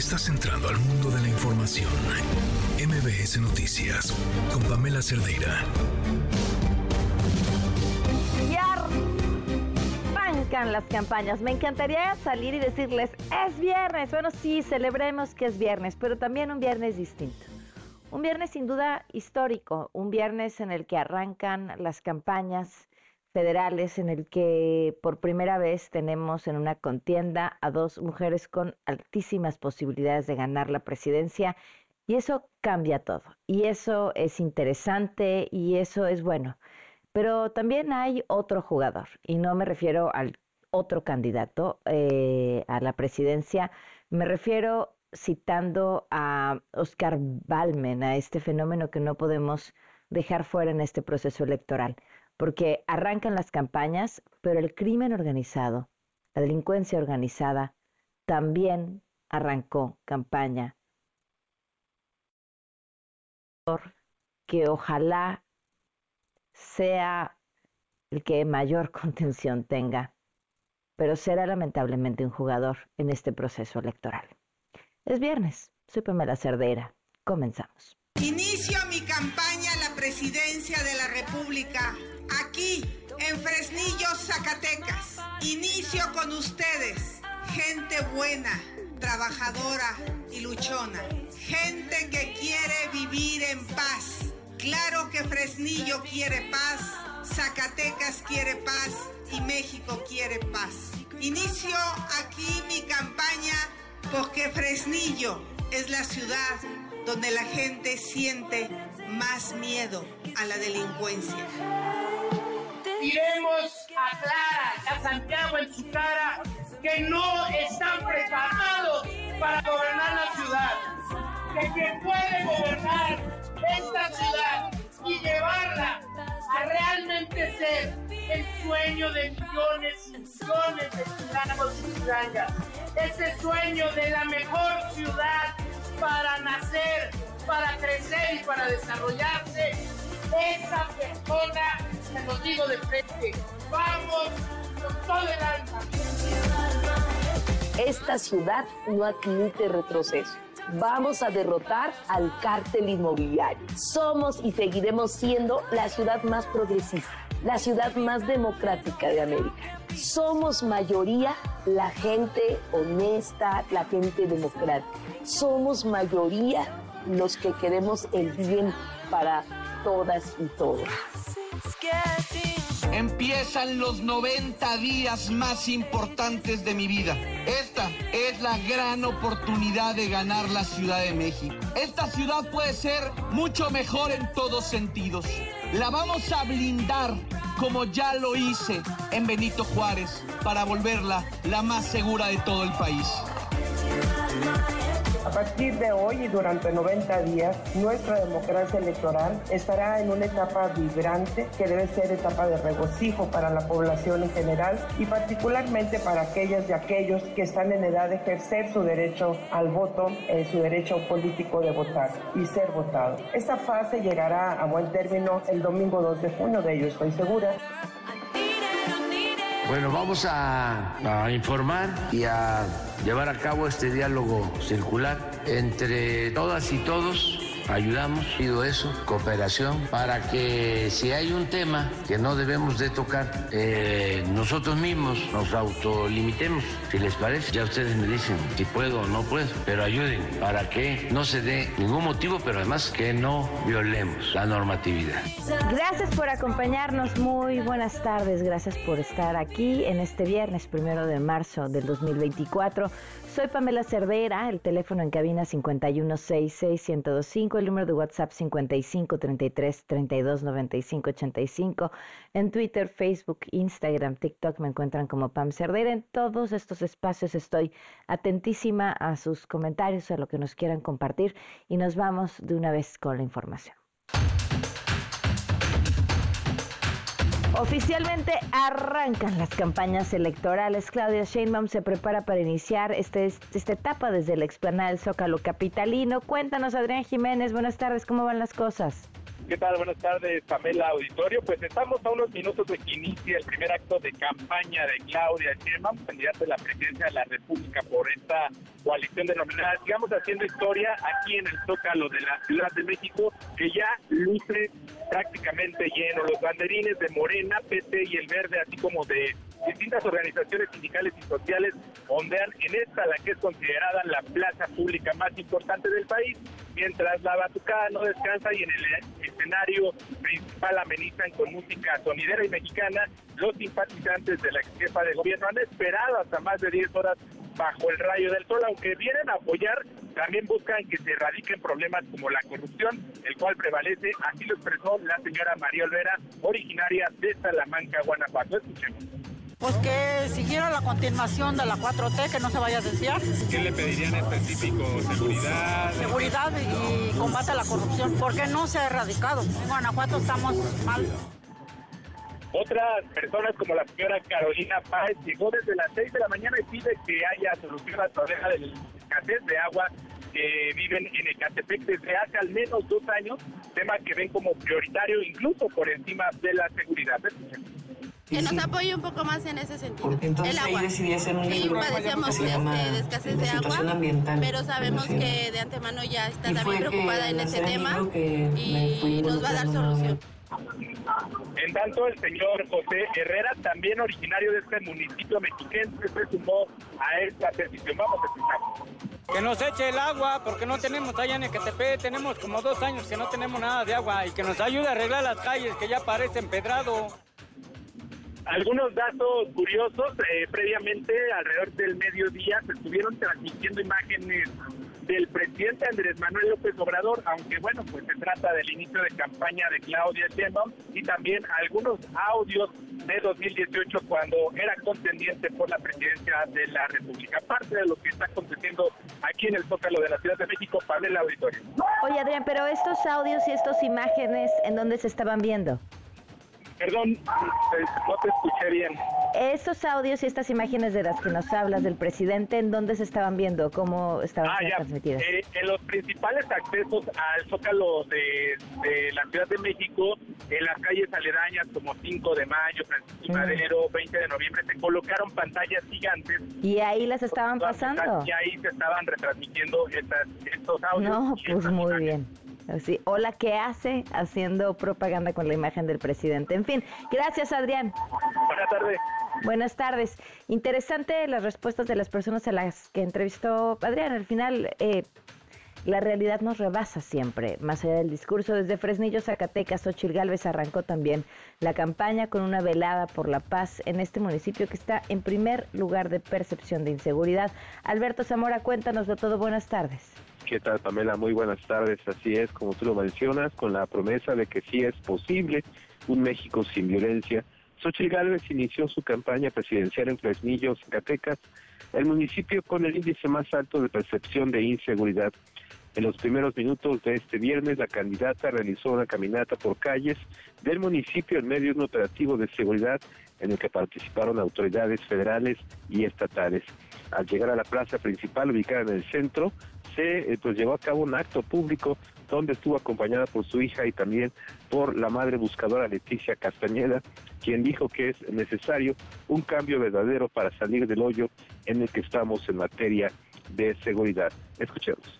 Estás entrando al mundo de la información. MBS Noticias con Pamela Cerdeira. Ya arrancan las campañas. Me encantaría salir y decirles, es viernes. Bueno, sí, celebremos que es viernes, pero también un viernes distinto. Un viernes sin duda histórico, un viernes en el que arrancan las campañas federales en el que por primera vez tenemos en una contienda a dos mujeres con altísimas posibilidades de ganar la presidencia y eso cambia todo y eso es interesante y eso es bueno. Pero también hay otro jugador y no me refiero al otro candidato eh, a la presidencia, me refiero citando a Oscar Balmen, a este fenómeno que no podemos dejar fuera en este proceso electoral porque arrancan las campañas, pero el crimen organizado, la delincuencia organizada, también arrancó campaña. Que ojalá sea el que mayor contención tenga, pero será lamentablemente un jugador en este proceso electoral. Es viernes, soy Pamela Cerdera. Comenzamos. Inicio mi campaña presidencia de la República aquí en Fresnillo, Zacatecas. Inicio con ustedes, gente buena, trabajadora y luchona. Gente que quiere vivir en paz. Claro que Fresnillo quiere paz, Zacatecas quiere paz y México quiere paz. Inicio aquí mi campaña porque Fresnillo es la ciudad donde la gente siente más miedo a la delincuencia. Diremos a Clara, a Santiago en su cara, que no están preparados para gobernar la ciudad. Que quien puede gobernar esta ciudad y llevarla a realmente ser el sueño de millones y millones de ciudadanos y ciudadanas. Ese sueño de la mejor ciudad para nacer, para crecer y para desarrollarse, esa persona, se lo digo de frente, vamos con todo el alma. Esta ciudad no admite retroceso. Vamos a derrotar al cártel inmobiliario. Somos y seguiremos siendo la ciudad más progresista, la ciudad más democrática de América. Somos mayoría la gente honesta, la gente democrática. Somos mayoría los que queremos el bien para todas y todos. Empiezan los 90 días más importantes de mi vida. Esta es la gran oportunidad de ganar la Ciudad de México. Esta ciudad puede ser mucho mejor en todos sentidos. La vamos a blindar como ya lo hice en Benito Juárez para volverla la más segura de todo el país. A partir de hoy y durante 90 días, nuestra democracia electoral estará en una etapa vibrante que debe ser etapa de regocijo para la población en general y particularmente para aquellas y aquellos que están en edad de ejercer su derecho al voto, eh, su derecho político de votar y ser votado. Esta fase llegará a buen término el domingo 2 de junio, de ello estoy segura. Bueno, vamos a, a informar y a llevar a cabo este diálogo circular entre todas y todos ayudamos, pido eso, cooperación, para que si hay un tema que no debemos de tocar, eh, nosotros mismos nos autolimitemos, si les parece. Ya ustedes me dicen si puedo o no puedo, pero ayuden para que no se dé ningún motivo, pero además que no violemos la normatividad. Gracias por acompañarnos, muy buenas tardes, gracias por estar aquí en este viernes primero de marzo del 2024. Soy Pamela Cervera, el teléfono en cabina 5166125, el número de WhatsApp 5533329585, en Twitter, Facebook, Instagram, TikTok me encuentran como Pam Cervera. En todos estos espacios estoy atentísima a sus comentarios, a lo que nos quieran compartir y nos vamos de una vez con la información. Oficialmente arrancan las campañas electorales. Claudia Sheinbaum se prepara para iniciar este, esta etapa desde la explanada del Zócalo Capitalino. Cuéntanos, Adrián Jiménez, buenas tardes, ¿cómo van las cosas? ¿Qué tal? Buenas tardes, Pamela Auditorio. Pues estamos a unos minutos de que inicie el primer acto de campaña de Claudia Sheinbaum, candidata de la presidencia de la República por esta coalición denominada Sigamos Haciendo Historia aquí en el Zócalo de la Ciudad de México, que ya luce prácticamente lleno. Los banderines de Morena, PT y el Verde, así como de distintas organizaciones sindicales y sociales ondean en esta, la que es considerada la plaza pública más importante del país, mientras la batucada no descansa y en el escenario principal amenizan con música sonidera y mexicana, los simpatizantes de la jefa de gobierno han esperado hasta más de 10 horas bajo el rayo del sol, aunque vienen a apoyar, también buscan que se erradiquen problemas como la corrupción, el cual prevalece, así lo expresó la señora María Olvera, originaria de Salamanca, Guanajuato. Escuchemos. Pues que siguiera la continuación de la 4T, que no se vaya a desviar. ¿Qué le pedirían específico? ¿Seguridad? Seguridad y combate a la corrupción, porque no se ha erradicado. En Guanajuato estamos mal. Otras personas como la señora Carolina Páez llegó desde las 6 de la mañana y pide que haya solución al problema del escasez de agua que viven en Ecatepec desde hace al menos dos años, tema que ven como prioritario incluso por encima de la seguridad. Que nos apoye un poco más en ese sentido. Porque entonces el agua. ahí decidí hacer un Sí, libro padecemos se este, de escasez de agua, ambiental pero sabemos que de antemano ya está también preocupada en el tema y nos va a dar solución. En tanto, el señor José Herrera, también originario de este municipio mexiquense, se sumó a esta petición. Vamos a escuchar. Que nos eche el agua, porque no tenemos allá en Ecatepec, tenemos como dos años que no tenemos nada de agua y que nos ayude a arreglar las calles que ya parecen pedrado. Algunos datos curiosos, eh, previamente alrededor del mediodía se estuvieron transmitiendo imágenes del presidente Andrés Manuel López Obrador, aunque bueno, pues se trata del inicio de campaña de Claudia Sheinbaum y también algunos audios de 2018 cuando era contendiente por la presidencia de la República. Parte de lo que está aconteciendo aquí en el Zócalo de la Ciudad de México, Pamela Auditorio. Oye, Adrián, pero estos audios y estas imágenes, ¿en dónde se estaban viendo? Perdón, eh, no te escuché bien. Estos audios y estas imágenes de las que nos hablas del presidente, ¿en dónde se estaban viendo? ¿Cómo estaban Ah, transmitidas? Eh, en los principales accesos al Zócalo de, de la Ciudad de México, en las calles aledañas como 5 de Mayo, Francisco y Mm. Madero, 20 de noviembre, se colocaron pantallas gigantes. Y ahí las estaban pasando. Y ahí se estaban retransmitiendo estas, estos audios. No, pues muy imágenes. bien. Así, hola, ¿qué hace haciendo propaganda con la imagen del presidente? En fin, gracias Adrián. Buenas tardes. Buenas tardes. Interesante las respuestas de las personas a las que entrevistó Adrián. Al final, eh, la realidad nos rebasa siempre, más allá del discurso. Desde Fresnillo, Zacatecas, Ochil Gálvez arrancó también la campaña con una velada por la paz en este municipio que está en primer lugar de percepción de inseguridad. Alberto Zamora, cuéntanoslo todo. Buenas tardes. ¿Qué tal, Pamela? Muy buenas tardes. Así es, como tú lo mencionas, con la promesa de que sí es posible un México sin violencia. Xochitl Gálvez inició su campaña presidencial en Fresnillo, Zacatecas, el municipio con el índice más alto de percepción de inseguridad. En los primeros minutos de este viernes, la candidata realizó una caminata por calles del municipio en medio de un operativo de seguridad en el que participaron autoridades federales y estatales. Al llegar a la plaza principal ubicada en el centro, se eh, pues llevó a cabo un acto público donde estuvo acompañada por su hija y también por la madre buscadora Leticia Castañeda, quien dijo que es necesario un cambio verdadero para salir del hoyo en el que estamos en materia de seguridad. Escuchemos.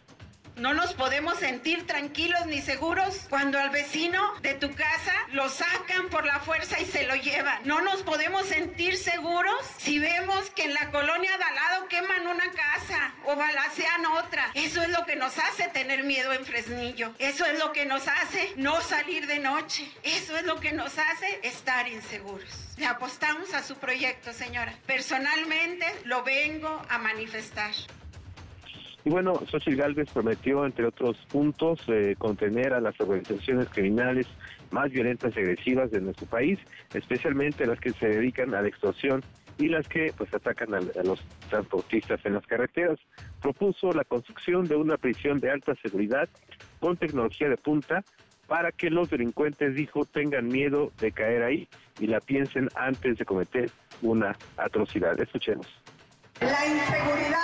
No nos podemos sentir tranquilos ni seguros cuando al vecino de tu casa lo sacan por la fuerza y se lo llevan. No nos podemos sentir seguros si vemos que en la colonia de al lado queman una casa o balacean otra. Eso es lo que nos hace tener miedo en Fresnillo. Eso es lo que nos hace no salir de noche. Eso es lo que nos hace estar inseguros. Le apostamos a su proyecto, señora. Personalmente lo vengo a manifestar. Y bueno, Xochitl Gálvez prometió, entre otros puntos, eh, contener a las organizaciones criminales más violentas y agresivas de nuestro país, especialmente las que se dedican a la extorsión y las que pues atacan a, a los transportistas en las carreteras. Propuso la construcción de una prisión de alta seguridad con tecnología de punta para que los delincuentes, dijo, tengan miedo de caer ahí y la piensen antes de cometer una atrocidad. Escuchemos. La inseguridad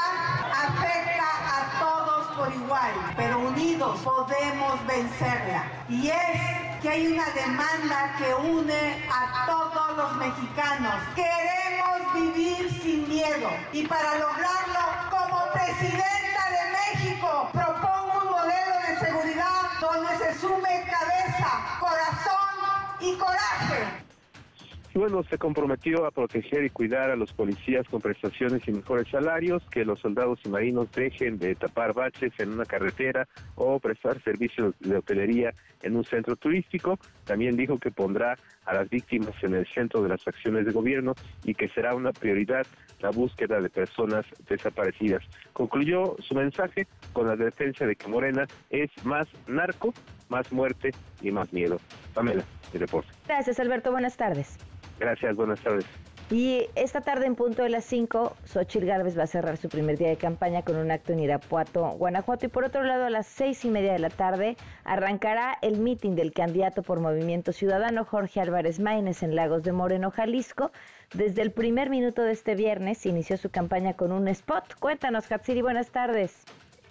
afecta a todos por igual, pero unidos podemos vencerla. Y es que hay una demanda que une a todos los mexicanos. Queremos vivir sin miedo y para lograrlo, como presidenta de México, propongo un modelo de seguridad donde se sume cabeza, corazón y coraje y bueno, se comprometió a proteger y cuidar a los policías con prestaciones y mejores salarios, que los soldados y marinos dejen de tapar baches en una carretera o prestar servicios de hotelería en un centro turístico. También dijo que pondrá a las víctimas en el centro de las acciones de gobierno y que será una prioridad la búsqueda de personas desaparecidas. Concluyó su mensaje con la defensa de que Morena es más narco, más muerte y más miedo. Pamela, mi reporte. Gracias, Alberto. Buenas tardes. Gracias, buenas tardes. Y esta tarde en punto de las 5, Xochitl Gálvez va a cerrar su primer día de campaña con un acto en Irapuato, Guanajuato. Y por otro lado, a las seis y media de la tarde arrancará el mitin del candidato por Movimiento Ciudadano, Jorge Álvarez Maínez, en Lagos de Moreno, Jalisco. Desde el primer minuto de este viernes inició su campaña con un spot. Cuéntanos, Katsiri, buenas tardes.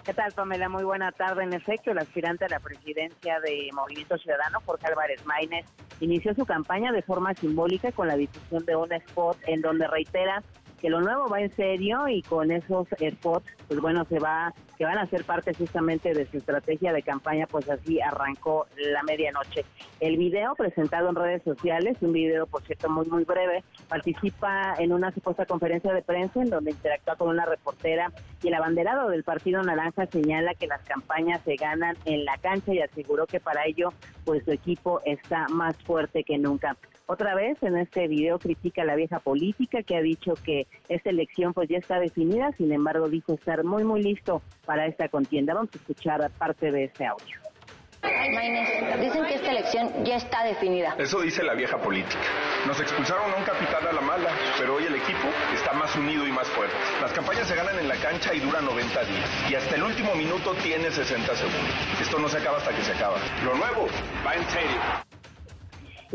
¿Qué tal, Pamela? Muy buena tarde. En efecto, el aspirante a la presidencia de Movimiento Ciudadano, Jorge Álvarez Maínez, inició su campaña de forma simbólica con la difusión de un spot en donde reitera que lo nuevo va en serio y con esos spots, pues bueno, se va, que van a ser parte justamente de su estrategia de campaña, pues así arrancó la medianoche. El video presentado en redes sociales, un video por cierto muy muy breve, participa en una supuesta conferencia de prensa en donde interactúa con una reportera y el abanderado del Partido Naranja señala que las campañas se ganan en la cancha y aseguró que para ello pues su equipo está más fuerte que nunca. Otra vez en este video critica a la vieja política que ha dicho que esta elección pues ya está definida, sin embargo dijo estar muy muy listo para esta contienda. Vamos a escuchar parte de este audio. dicen que esta elección ya está definida. Eso dice la vieja política. Nos expulsaron a un capitán a la mala, pero hoy el equipo está más unido y más fuerte. Las campañas se ganan en la cancha y duran 90 días. Y hasta el último minuto tiene 60 segundos. Esto no se acaba hasta que se acaba. Lo nuevo va en serio.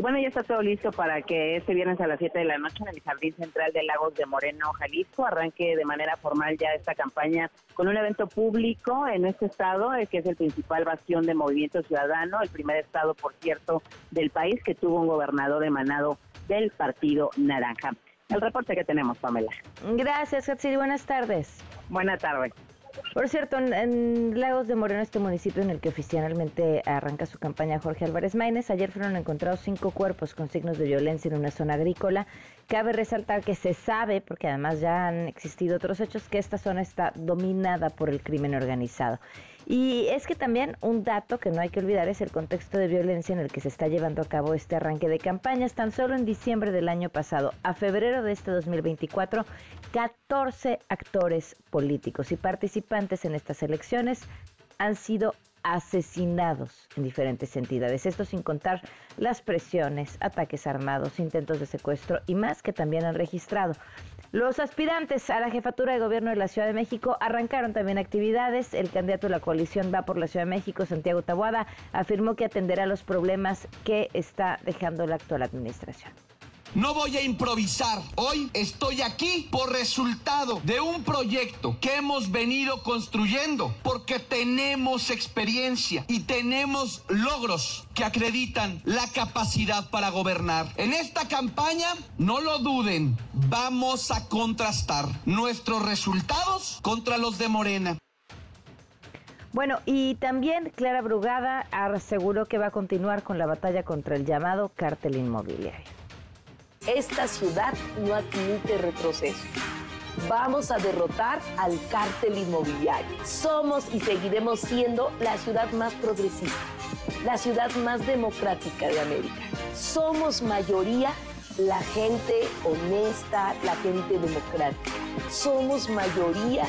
Bueno, ya está todo listo para que este viernes a las 7 de la noche en el Jardín Central de Lagos de Moreno, Jalisco, arranque de manera formal ya esta campaña con un evento público en este estado, eh, que es el principal bastión de Movimiento Ciudadano, el primer estado, por cierto, del país que tuvo un gobernador emanado del Partido Naranja. El reporte que tenemos, Pamela. Gracias, Hatsiri. Buenas tardes. Buenas tardes. Por cierto, en, Lagos de Moreno, este municipio en el que oficialmente arranca su campaña Jorge Álvarez Maínez, ayer fueron encontrados cinco cuerpos con signos de violencia en una zona agrícola. Cabe resaltar que se sabe, porque además ya han existido otros hechos, que esta zona está dominada por el crimen organizado. Y es que también un dato que no hay que olvidar es el contexto de violencia en el que se está llevando a cabo este arranque de campañas. Tan solo en diciembre del año pasado a febrero de este 2024, 14 actores políticos y participantes en estas elecciones han sido asesinados en diferentes entidades. Esto sin contar las presiones, ataques armados, intentos de secuestro y más que también han registrado. Los aspirantes a la jefatura de gobierno de la Ciudad de México arrancaron también actividades. El candidato de la coalición va por la Ciudad de México, Santiago Tabuada, afirmó que atenderá los problemas que está dejando la actual administración. No voy a improvisar. Hoy estoy aquí por resultado de un proyecto que hemos venido construyendo porque tenemos experiencia y tenemos logros que acreditan la capacidad para gobernar. En esta campaña, no lo duden, vamos a contrastar nuestros resultados contra los de Morena. Bueno, y también Clara Brugada aseguró que va a continuar con la batalla contra el llamado cártel inmobiliario. Esta ciudad no admite retroceso. Vamos a derrotar al cártel inmobiliario. Somos y seguiremos siendo la ciudad más progresista, la ciudad más democrática de América. Somos mayoría la gente honesta, la gente democrática. Somos mayoría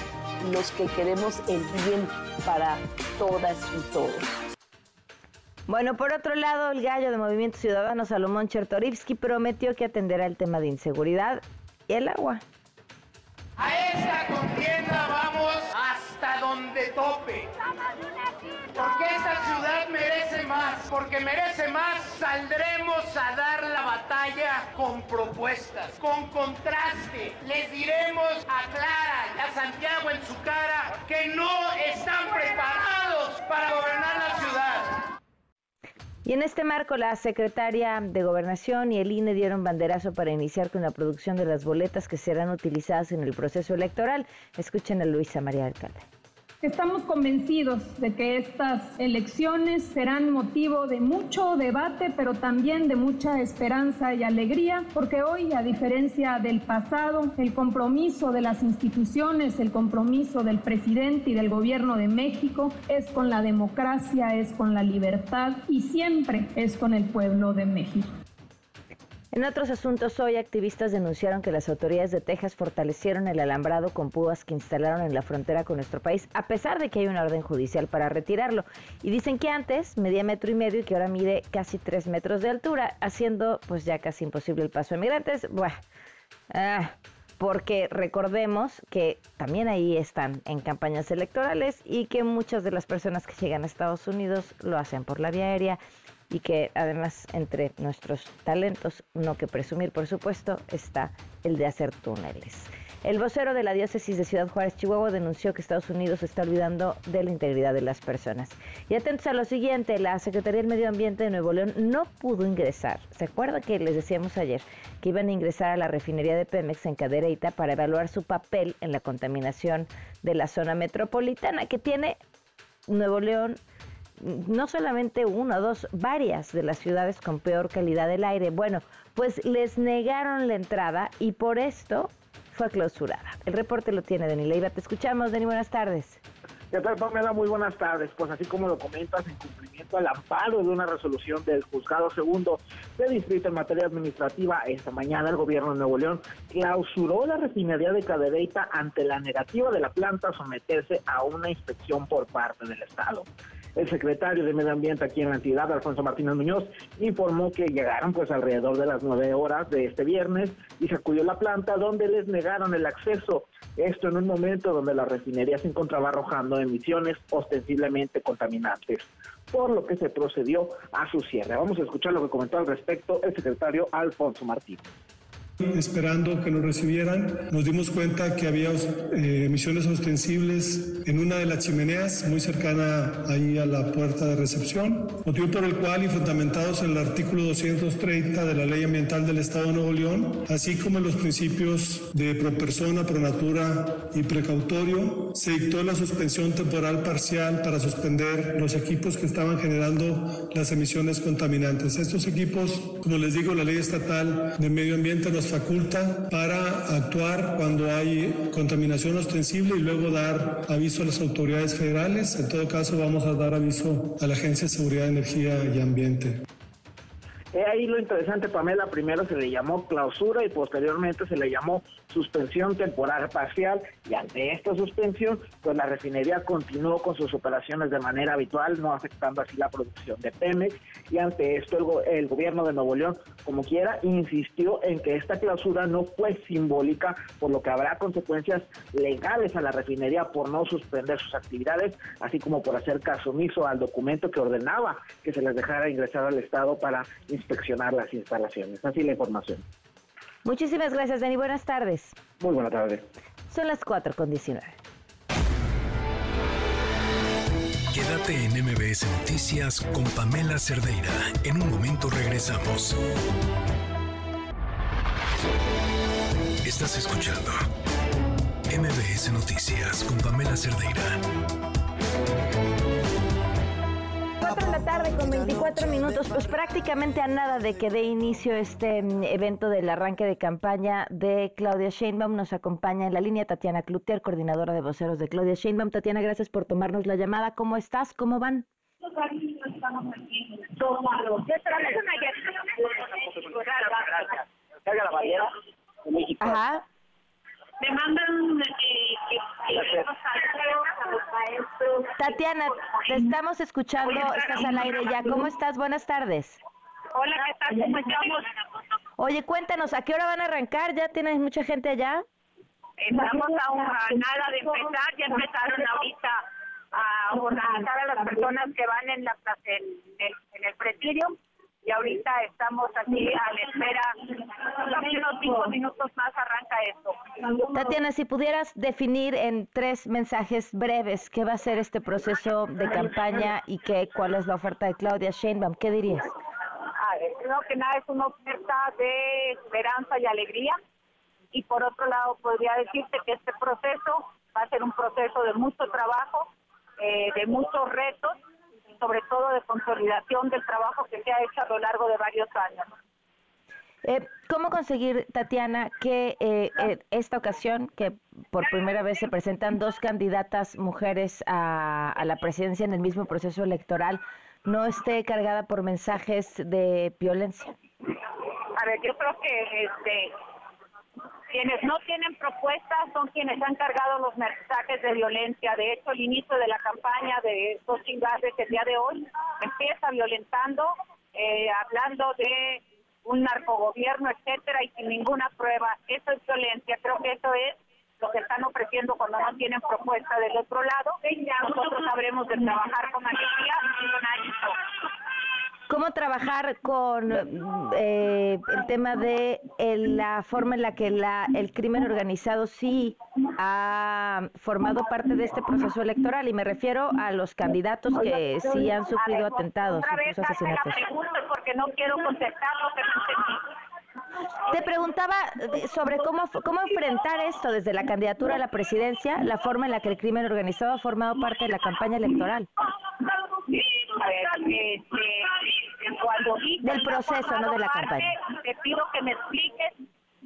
los que queremos el bien para todas y todos. Bueno, por otro lado, el gallo de Movimiento Ciudadano, Salomón Chertorivsky, prometió que atenderá el tema de inseguridad y el agua. A esta contienda vamos hasta donde tope. Porque esta ciudad merece más, porque merece más, saldremos a dar la batalla con propuestas, con contraste. Les diremos a Clara y a Santiago en su cara que no están preparados para gobernar la ciudad. Y en este marco, la secretaria de Gobernación y el INE dieron banderazo para iniciar con la producción de las boletas que serán utilizadas en el proceso electoral. Escuchen a Luisa María Alcalde. Estamos convencidos de que estas elecciones serán motivo de mucho debate, pero también de mucha esperanza y alegría, porque hoy, a diferencia del pasado, el compromiso de las instituciones, el compromiso del presidente y del gobierno de México es con la democracia, es con la libertad y siempre es con el pueblo de México. En otros asuntos, hoy activistas denunciaron que las autoridades de Texas fortalecieron el alambrado con púas que instalaron en la frontera con nuestro país, a pesar de que hay una orden judicial para retirarlo. Y dicen que antes medía metro y medio y que ahora mide casi tres metros de altura, haciendo pues ya casi imposible el paso de migrantes. Bueno, ah, porque recordemos que también ahí están en campañas electorales y que muchas de las personas que llegan a Estados Unidos lo hacen por la vía aérea y que además entre nuestros talentos, no que presumir por supuesto, está el de hacer túneles. El vocero de la diócesis de Ciudad Juárez, Chihuahua, denunció que Estados Unidos está olvidando de la integridad de las personas. Y atentos a lo siguiente, la Secretaría del Medio Ambiente de Nuevo León no pudo ingresar. ¿Se acuerda que les decíamos ayer que iban a ingresar a la refinería de Pemex en Cadereyta para evaluar su papel en la contaminación de la zona metropolitana que tiene Nuevo León no solamente una, dos, varias de las ciudades con peor calidad del aire. Bueno, pues les negaron la entrada y por esto fue clausurada. El reporte lo tiene Dani Leiva. Te escuchamos, Dani. Buenas tardes. ¿Qué tal, Pamela? Muy buenas tardes. Pues así como lo comentas, en cumplimiento al amparo de una resolución del Juzgado Segundo de Distrito en materia administrativa, esta mañana el gobierno de Nuevo León clausuró la refinería de Cadereyta ante la negativa de la planta a someterse a una inspección por parte del Estado. El secretario de Medio Ambiente aquí en la entidad, Alfonso Martínez Muñoz, informó que llegaron pues alrededor de las nueve horas de este viernes y se acudió la planta donde les negaron el acceso. Esto en un momento donde la refinería se encontraba arrojando emisiones ostensiblemente contaminantes, por lo que se procedió a su cierre. Vamos a escuchar lo que comentó al respecto el secretario Alfonso Martínez esperando que nos recibieran. Nos dimos cuenta que había eh, emisiones ostensibles en una de las chimeneas muy cercana ahí a la puerta de recepción, motivo por el cual y fundamentados en el artículo 230 de la Ley Ambiental del Estado de Nuevo León, así como en los principios de pro persona, pro natura y precautorio, se dictó la suspensión temporal parcial para suspender los equipos que estaban generando las emisiones contaminantes. Estos equipos, como les digo, la ley estatal de medio ambiente nos faculta para actuar cuando hay contaminación ostensible y luego dar aviso a las autoridades federales. En todo caso, vamos a dar aviso a la Agencia de Seguridad de Energía y Ambiente. He ahí lo interesante, Pamela, primero se le llamó clausura y posteriormente se le llamó suspensión temporal parcial. Y ante esta suspensión, pues la refinería continuó con sus operaciones de manera habitual, no afectando así la producción de Pemex. Y ante esto el, el gobierno de Nuevo León, como quiera, insistió en que esta clausura no fue simbólica, por lo que habrá consecuencias legales a la refinería por no suspender sus actividades, así como por hacer caso omiso al documento que ordenaba que se les dejara ingresar al Estado para inspeccionar las instalaciones. Así la información. Muchísimas gracias, Dani. Buenas tardes. Muy buenas tardes. Son las 4 con 19. Quédate en MBS Noticias con Pamela Cerdeira. En un momento regresamos. Estás escuchando MBS Noticias con Pamela Cerdeira. 4 de la tarde con 24 minutos, pues prácticamente a nada de que dé inicio este mm, evento del arranque de campaña de Claudia Sheinbaum. Nos acompaña en la línea Tatiana Clutier, coordinadora de voceros de Claudia Sheinbaum. Tatiana, gracias por tomarnos la llamada. ¿Cómo estás? ¿Cómo van? Ajá. Me mandan eh, que, Tatiana, te estamos escuchando, estás al aire ya. ¿Cómo estás? Buenas tardes. Hola, ¿qué tal? ¿Cómo estamos? Oye, cuéntanos, ¿a qué hora van a arrancar? ¿Ya tienes mucha gente allá? Estamos a, una, nada de empezar, ya empezaron ahorita a organizar a las personas que van en la en, el, en el presidio y ahorita estamos aquí a la espera, unos cinco minutos más arranca esto. Tatiana, si pudieras definir en tres mensajes breves qué va a ser este proceso de campaña y qué, cuál es la oferta de Claudia Sheinbaum, ¿qué dirías? A ver, creo que nada es una oferta de esperanza y alegría. Y por otro lado, podría decirte que este proceso va a ser un proceso de mucho trabajo, eh, de muchos retos sobre todo de consolidación del trabajo que se ha hecho a lo largo de varios años. Eh, ¿Cómo conseguir, Tatiana, que eh, eh, esta ocasión, que por primera vez se presentan dos candidatas mujeres a, a, la presidencia en el mismo proceso electoral, no esté cargada por mensajes de violencia? A ver, yo creo que este, quienes no tienen propuestas son quienes han cargado los mensajes de violencia. De hecho, el inicio de la campaña de estos chingados el día de hoy empieza violentando, eh, hablando de un narcogobierno, etcétera, y sin ninguna prueba. Eso es violencia. Creo que eso es lo que están ofreciendo cuando no tienen propuesta del otro lado. Nosotros sabremos de trabajar con alegría y con. ¿Cómo trabajar con eh, el tema de la forma en la que la, el crimen organizado sí ha formado parte de este proceso electoral? Y me refiero a los candidatos que sí han sufrido atentados, incluso asesinatos. porque no quiero contestar lo que te preguntaba sobre cómo, cómo enfrentar esto desde la candidatura a la presidencia, la forma en la que el crimen organizado ha formado parte de la campaña electoral. Del proceso, no de la campaña. Te pido que me expliques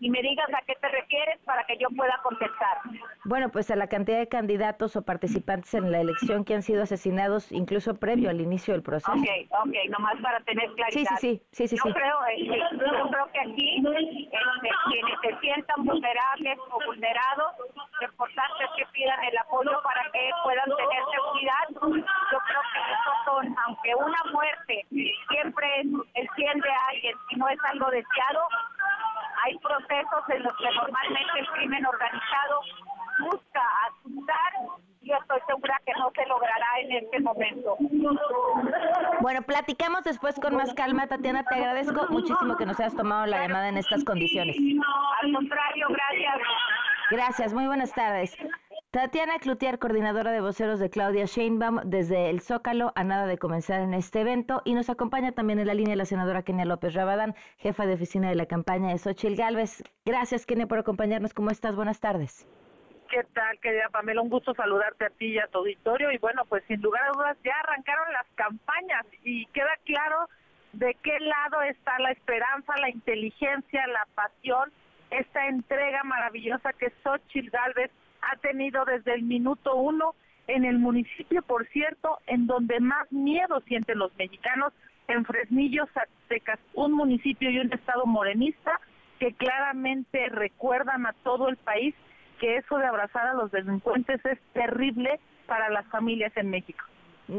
y me digas a qué te refieres para que yo pueda contestar. Bueno, pues a la cantidad de candidatos o participantes en la elección que han sido asesinados incluso previo al inicio del proceso. Ok, ok, nomás para tener claridad. Sí, sí, sí, sí, yo, Creo, eh, yo creo que aquí este, quienes se sientan vulnerables o vulnerados, lo importante es que pidan el apoyo para que puedan tener seguridad. Yo creo que eso son, aunque una muerte siempre es el bien de alguien y no es algo deseado, hay procesos en los que normalmente el crimen organizado busca asustar y estoy segura que no se logrará en este momento. Bueno, platicamos después con más calma. Tatiana, te agradezco muchísimo que nos hayas tomado la llamada en estas condiciones. Al contrario, gracias. Gracias, muy buenas tardes. Tatiana Cloutier, coordinadora de voceros de Claudia Sheinbaum, desde el Zócalo, a nada de comenzar en este evento. Y nos acompaña también en la línea la senadora Kenia López Rabadán, jefa de oficina de la campaña de Xochil Gálvez. Gracias, Kenia, por acompañarnos. ¿Cómo estás? Buenas tardes. ¿Qué tal, querida Pamela? Un gusto saludarte a ti y a tu auditorio. Y bueno, pues sin lugar a dudas ya arrancaron las campañas y queda claro de qué lado está la esperanza, la inteligencia, la pasión, esta entrega maravillosa que Xochil Gálvez ha tenido desde el minuto uno en el municipio, por cierto, en donde más miedo sienten los mexicanos, en Fresnillo, Zacatecas, un municipio y un estado morenista que claramente recuerdan a todo el país que eso de abrazar a los delincuentes es terrible para las familias en México.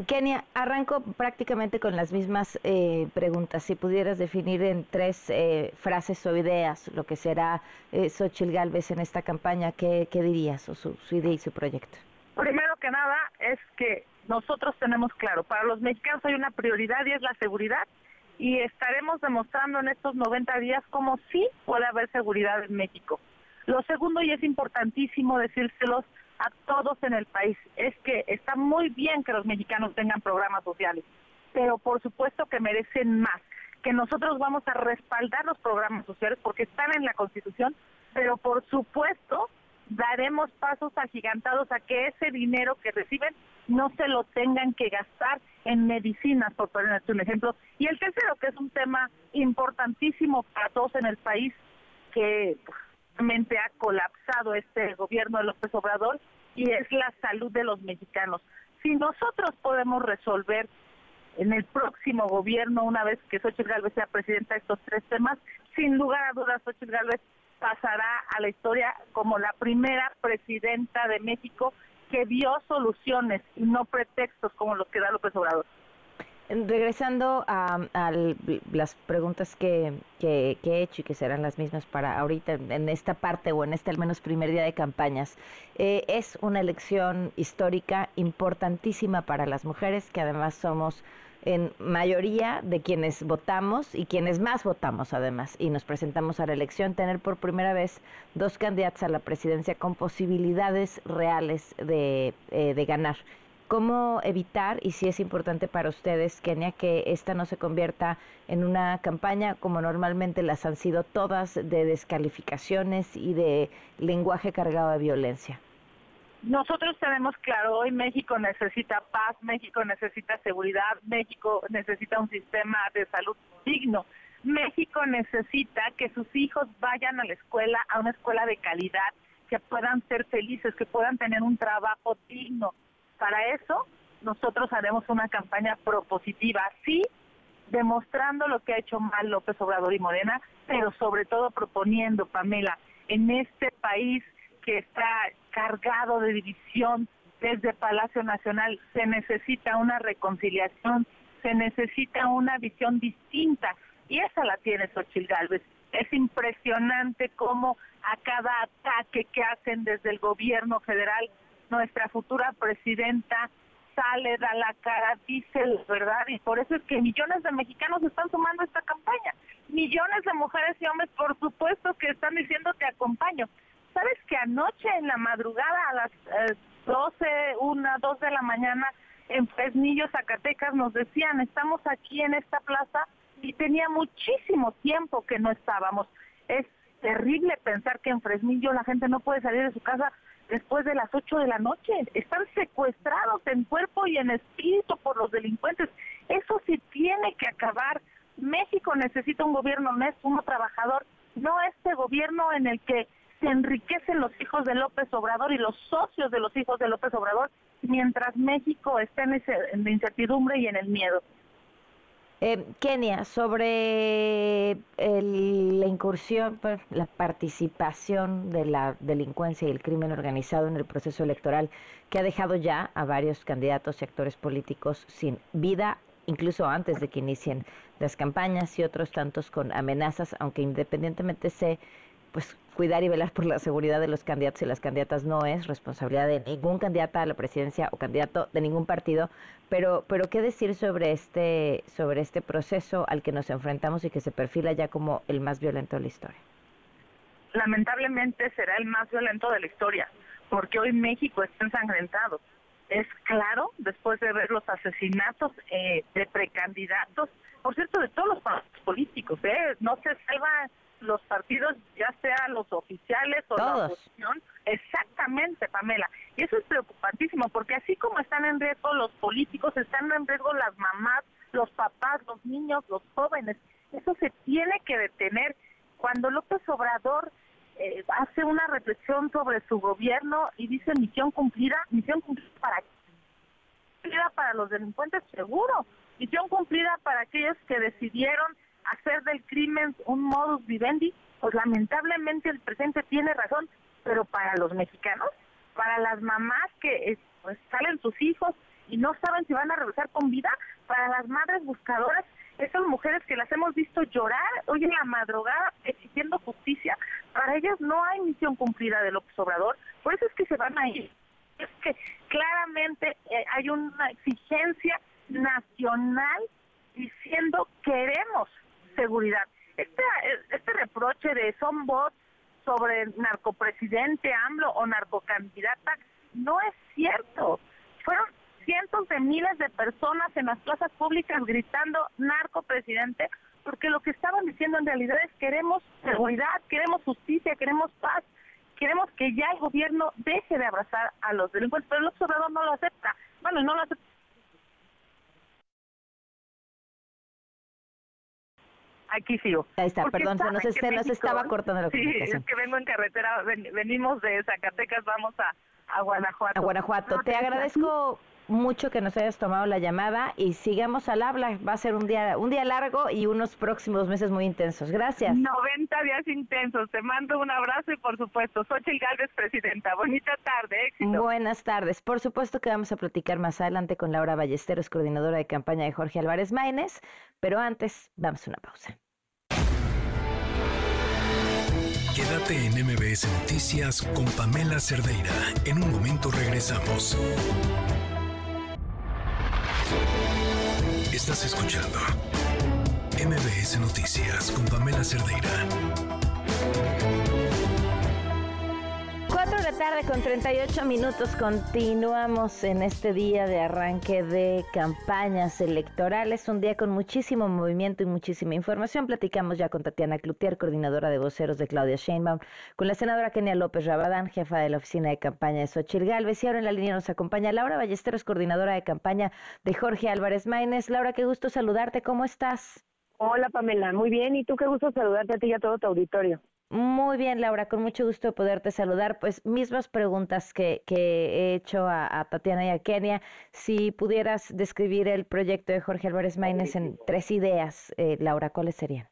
Kenia, arranco prácticamente con las mismas eh, preguntas. Si pudieras definir en tres eh, frases o ideas lo que será eh, Xochitl Galvez en esta campaña, ¿qué, dirías o su, su, idea y su proyecto? Primero que nada es que nosotros tenemos claro, para los mexicanos hay una prioridad y es la seguridad y estaremos demostrando en estos 90 días cómo sí puede haber seguridad en México. Lo segundo, y es importantísimo decírselos a todos en el país. Es que está muy bien que los mexicanos tengan programas sociales, pero por supuesto que merecen más, que nosotros vamos a respaldar los programas sociales porque están en la Constitución, pero por supuesto daremos pasos agigantados a que ese dinero que reciben no se lo tengan que gastar en medicinas, por ponerte un ejemplo. Y el tercero, que es un tema importantísimo para todos en el país, que ha colapsado este gobierno de López Obrador y es la salud de los mexicanos. Si nosotros podemos resolver en el próximo gobierno, una vez que Xochitl Gálvez sea presidenta de estos tres temas, sin lugar a dudas Xochitl Gálvez pasará a la historia como la primera presidenta de México que vio soluciones y no pretextos como los que da López Obrador. Regresando a, las preguntas que, que, he hecho y que serán las mismas para ahorita, en esta parte o en este al menos primer día de campañas, eh, es una elección histórica importantísima para las mujeres, que además somos en mayoría de quienes votamos y quienes más votamos además y nos presentamos a la elección, tener por primera vez dos candidatos a la presidencia con posibilidades reales de, eh, de ganar. ¿Cómo evitar, y si es importante para ustedes, Kenia, que esta no se convierta en una campaña como normalmente las han sido todas de descalificaciones y de lenguaje cargado de violencia? Nosotros tenemos claro, hoy México necesita paz, México necesita seguridad, México necesita un sistema de salud digno. México necesita que sus hijos vayan a la escuela, a una escuela de calidad, que puedan ser felices, que puedan tener un trabajo digno. Para eso, nosotros haremos una campaña propositiva, sí, demostrando lo que ha hecho mal López Obrador y Morena, pero sobre todo proponiendo, Pamela, en este país que está cargado de división desde Palacio Nacional. Se necesita una reconciliación, se necesita una visión distinta y esa la tiene Xochitl Gálvez. Es impresionante cómo a cada ataque que hacen desde el gobierno federal, nuestra futura presidenta sale, da la cara, dice la verdad y por eso es que millones de mexicanos están sumando esta campaña. Millones de mujeres y hombres, por supuesto, que están diciendo te acompaño. ¿Sabes que anoche en la madrugada a las eh, 12, 1, 2 de la mañana en Fresnillo, Zacatecas, nos decían, estamos aquí en esta plaza y tenía muchísimo tiempo que no estábamos. Es terrible pensar que en Fresnillo la gente no puede salir de su casa después de las 8 de la noche. Están secuestrados en cuerpo y en espíritu por los delincuentes. Eso sí tiene que acabar. México necesita un gobierno honesto, uno trabajador, no este gobierno en el que se enriquecen los hijos de López Obrador y los socios de los hijos de López Obrador, mientras México está en, ese, en la incertidumbre y en el miedo. Eh, Kenia, sobre el, la incursión, pues, la participación de la delincuencia y el crimen organizado en el proceso electoral, que ha dejado ya a varios candidatos y actores políticos sin vida, incluso antes de que inicien las campañas y otros tantos con amenazas, aunque independientemente se pues cuidar y velar por la seguridad de los candidatos y las candidatas no es responsabilidad de ningún candidato a la presidencia o candidato de ningún partido, pero pero qué decir sobre este sobre este proceso al que nos enfrentamos y que se perfila ya como el más violento de la historia. Lamentablemente será el más violento de la historia, porque hoy México está ensangrentado. Es claro, después de ver los asesinatos eh, de precandidatos, por cierto, de todos los partidos políticos, ¿eh? no se salva los partidos, ya sean los oficiales o la oposición. Exactamente, Pamela. Y eso es preocupantísimo, porque así como están en riesgo los políticos, están en riesgo las mamás, los papás, los niños, los jóvenes. Eso se tiene que detener. Cuando López Obrador eh, hace una reflexión sobre su gobierno y dice misión cumplida, misión cumplida para cumplida para los delincuentes seguro, misión cumplida para aquellos que decidieron hacer del crimen un modus vivendi, pues lamentablemente el presidente tiene razón, pero para los mexicanos, para las mamás que pues, salen sus hijos y no saben si van a regresar con vida, para las madres buscadoras, esas mujeres que las hemos visto llorar hoy en la madrugada exigiendo justicia, para ellas no hay misión cumplida de López Obrador, por eso es que se van a ir. Es que claramente eh, hay una exigencia nacional diciendo queremos seguridad. Este, este reproche de son bots sobre narcopresidente AMLO o narcocandidata no es cierto. Fueron cientos de miles de personas en las plazas públicas gritando narcopresidente porque lo que estaban diciendo en realidad es queremos seguridad, queremos justicia, queremos paz, queremos que ya el gobierno deje de abrazar a los delincuentes, pero el observador no lo acepta. Bueno, no lo acepta aquí sigo. Ahí está, perdón, se nos, se nos estaba cortando la comunicación. Sí, es que vengo en carretera, venimos de Zacatecas, vamos a, a Guanajuato. A Guanajuato. Te agradezco mucho que nos hayas tomado la llamada y sigamos al habla. Va a ser un día un día largo y unos próximos meses muy intensos. Gracias. 90 días intensos. Te mando un abrazo y por supuesto, Xochitl Galvez, presidenta. Bonita tarde, éxito. Buenas tardes. Por supuesto que vamos a platicar más adelante con Laura Ballesteros, coordinadora de campaña de Jorge Álvarez Maínez, pero antes damos una pausa. Quédate en MBS Noticias con Pamela Cerdeira. En un momento regresamos. Estás escuchando MBS Noticias con Pamela Cerdeira. La tarde con 38 minutos continuamos en este día de arranque de campañas electorales, un día con muchísimo movimiento y muchísima información. Platicamos ya con Tatiana Cloutier, coordinadora de voceros de Claudia Sheinbaum, con la senadora Kenia López Rabadán, jefa de la oficina de campaña de Xochitl Galvez y ahora en la línea nos acompaña Laura Ballesteros, coordinadora de campaña de Jorge Álvarez Maínez. Laura, qué gusto saludarte, ¿cómo estás? Hola Pamela, muy bien, y tú qué gusto saludarte a ti y a todo tu auditorio. Muy bien, Laura, con mucho gusto de poderte saludar. Pues mismas preguntas que, que he hecho a, a, Tatiana y a Kenia. Si pudieras describir el proyecto de Jorge Álvarez Maínez en tres ideas, eh, Laura, ¿cuáles serían?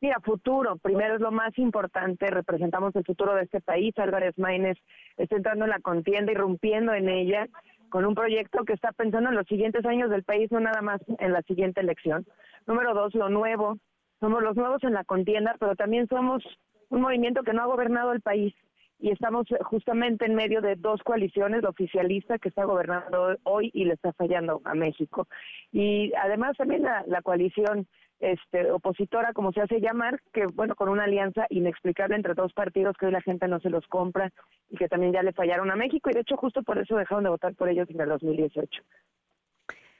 Mira, futuro. Primero es lo más importante. Representamos el futuro de este país. Álvarez Maínez está entrando en la contienda, irrumpiendo en ella, con un proyecto que está pensando en los siguientes años del país, no nada más en la siguiente elección. Número dos, lo nuevo somos los nuevos en la contienda, pero también somos un movimiento que no ha gobernado el país y estamos justamente en medio de dos coaliciones, la oficialista que está gobernando hoy y le está fallando a México. Y además también la, la coalición este, opositora, como se hace llamar, que bueno, con una alianza inexplicable entre dos partidos que hoy la gente no se los compra y que también ya le fallaron a México y de hecho justo por eso dejaron de votar por ellos en el 2018.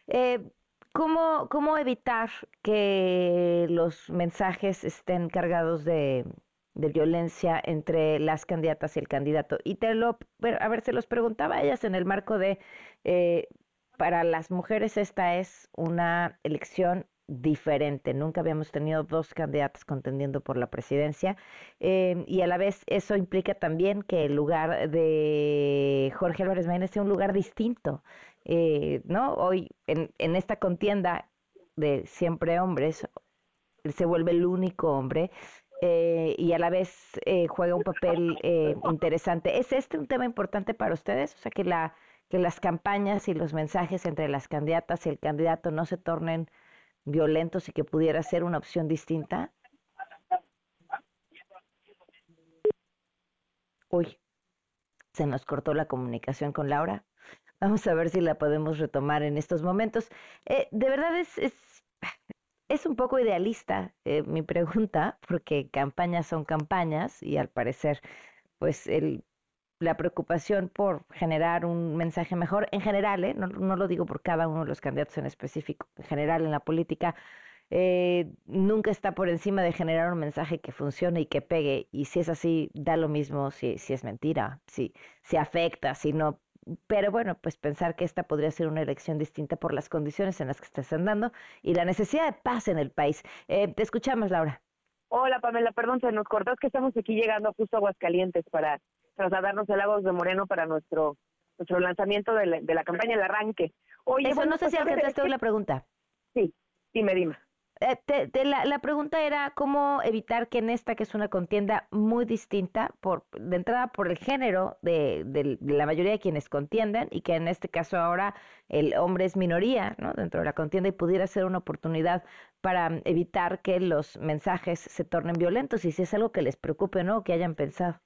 Eh, ¿Cómo, ¿Cómo evitar que los mensajes estén cargados de, violencia entre las candidatas y el candidato? Y te lo, a ver, se los preguntaba a ellas en el marco de, eh, para las mujeres esta es una elección diferente. Nunca habíamos tenido dos candidatas contendiendo por la presidencia eh, y a la vez eso implica también que el lugar de Jorge Álvarez Maínez sea un lugar distinto. Eh, ¿no? Hoy en, en esta contienda de siempre hombres, se vuelve el único hombre eh, y a la vez eh, juega un papel eh, interesante. ¿Es este un tema importante para ustedes? O sea, que, la, que las campañas y los mensajes entre las candidatas y el candidato no se tornen violentos y que pudiera ser una opción distinta. Uy, se nos cortó la comunicación con Laura. Vamos a ver si la podemos retomar en estos momentos. Eh, de verdad es, es, es, un poco idealista eh, mi pregunta, porque campañas son campañas y al parecer, pues el, la preocupación por generar un mensaje mejor, en general, ¿eh? no, no lo digo por cada uno de los candidatos en específico, en general en la política, nunca está por encima de generar un mensaje que funcione y que pegue. Y si es así, da lo mismo si, si es mentira, si, si afecta, si no pero bueno, pues pensar que esta podría ser una elección distinta por las condiciones en las que están dando y la necesidad de paz en el país. Eh, te escuchamos, Laura. Hola, Pamela, perdón, se nos cortó, es que estamos aquí llegando justo a Aguascalientes para trasladarnos a Lagos de Moreno para nuestro nuestro lanzamiento de la, de la campaña, el arranque. Oye, Eso bueno, no sé pues, si alcanzaste la pregunta. Sí, dime, dime. Eh, te, te, la, la, pregunta era cómo evitar que en esta, que es una contienda muy distinta, por de entrada por el género de, de, la mayoría de quienes contienden, y que en este caso ahora el hombre es minoría ¿no? dentro de la contienda y pudiera ser una oportunidad para evitar que los mensajes se tornen violentos y si es algo que les preocupe o no, que hayan pensado.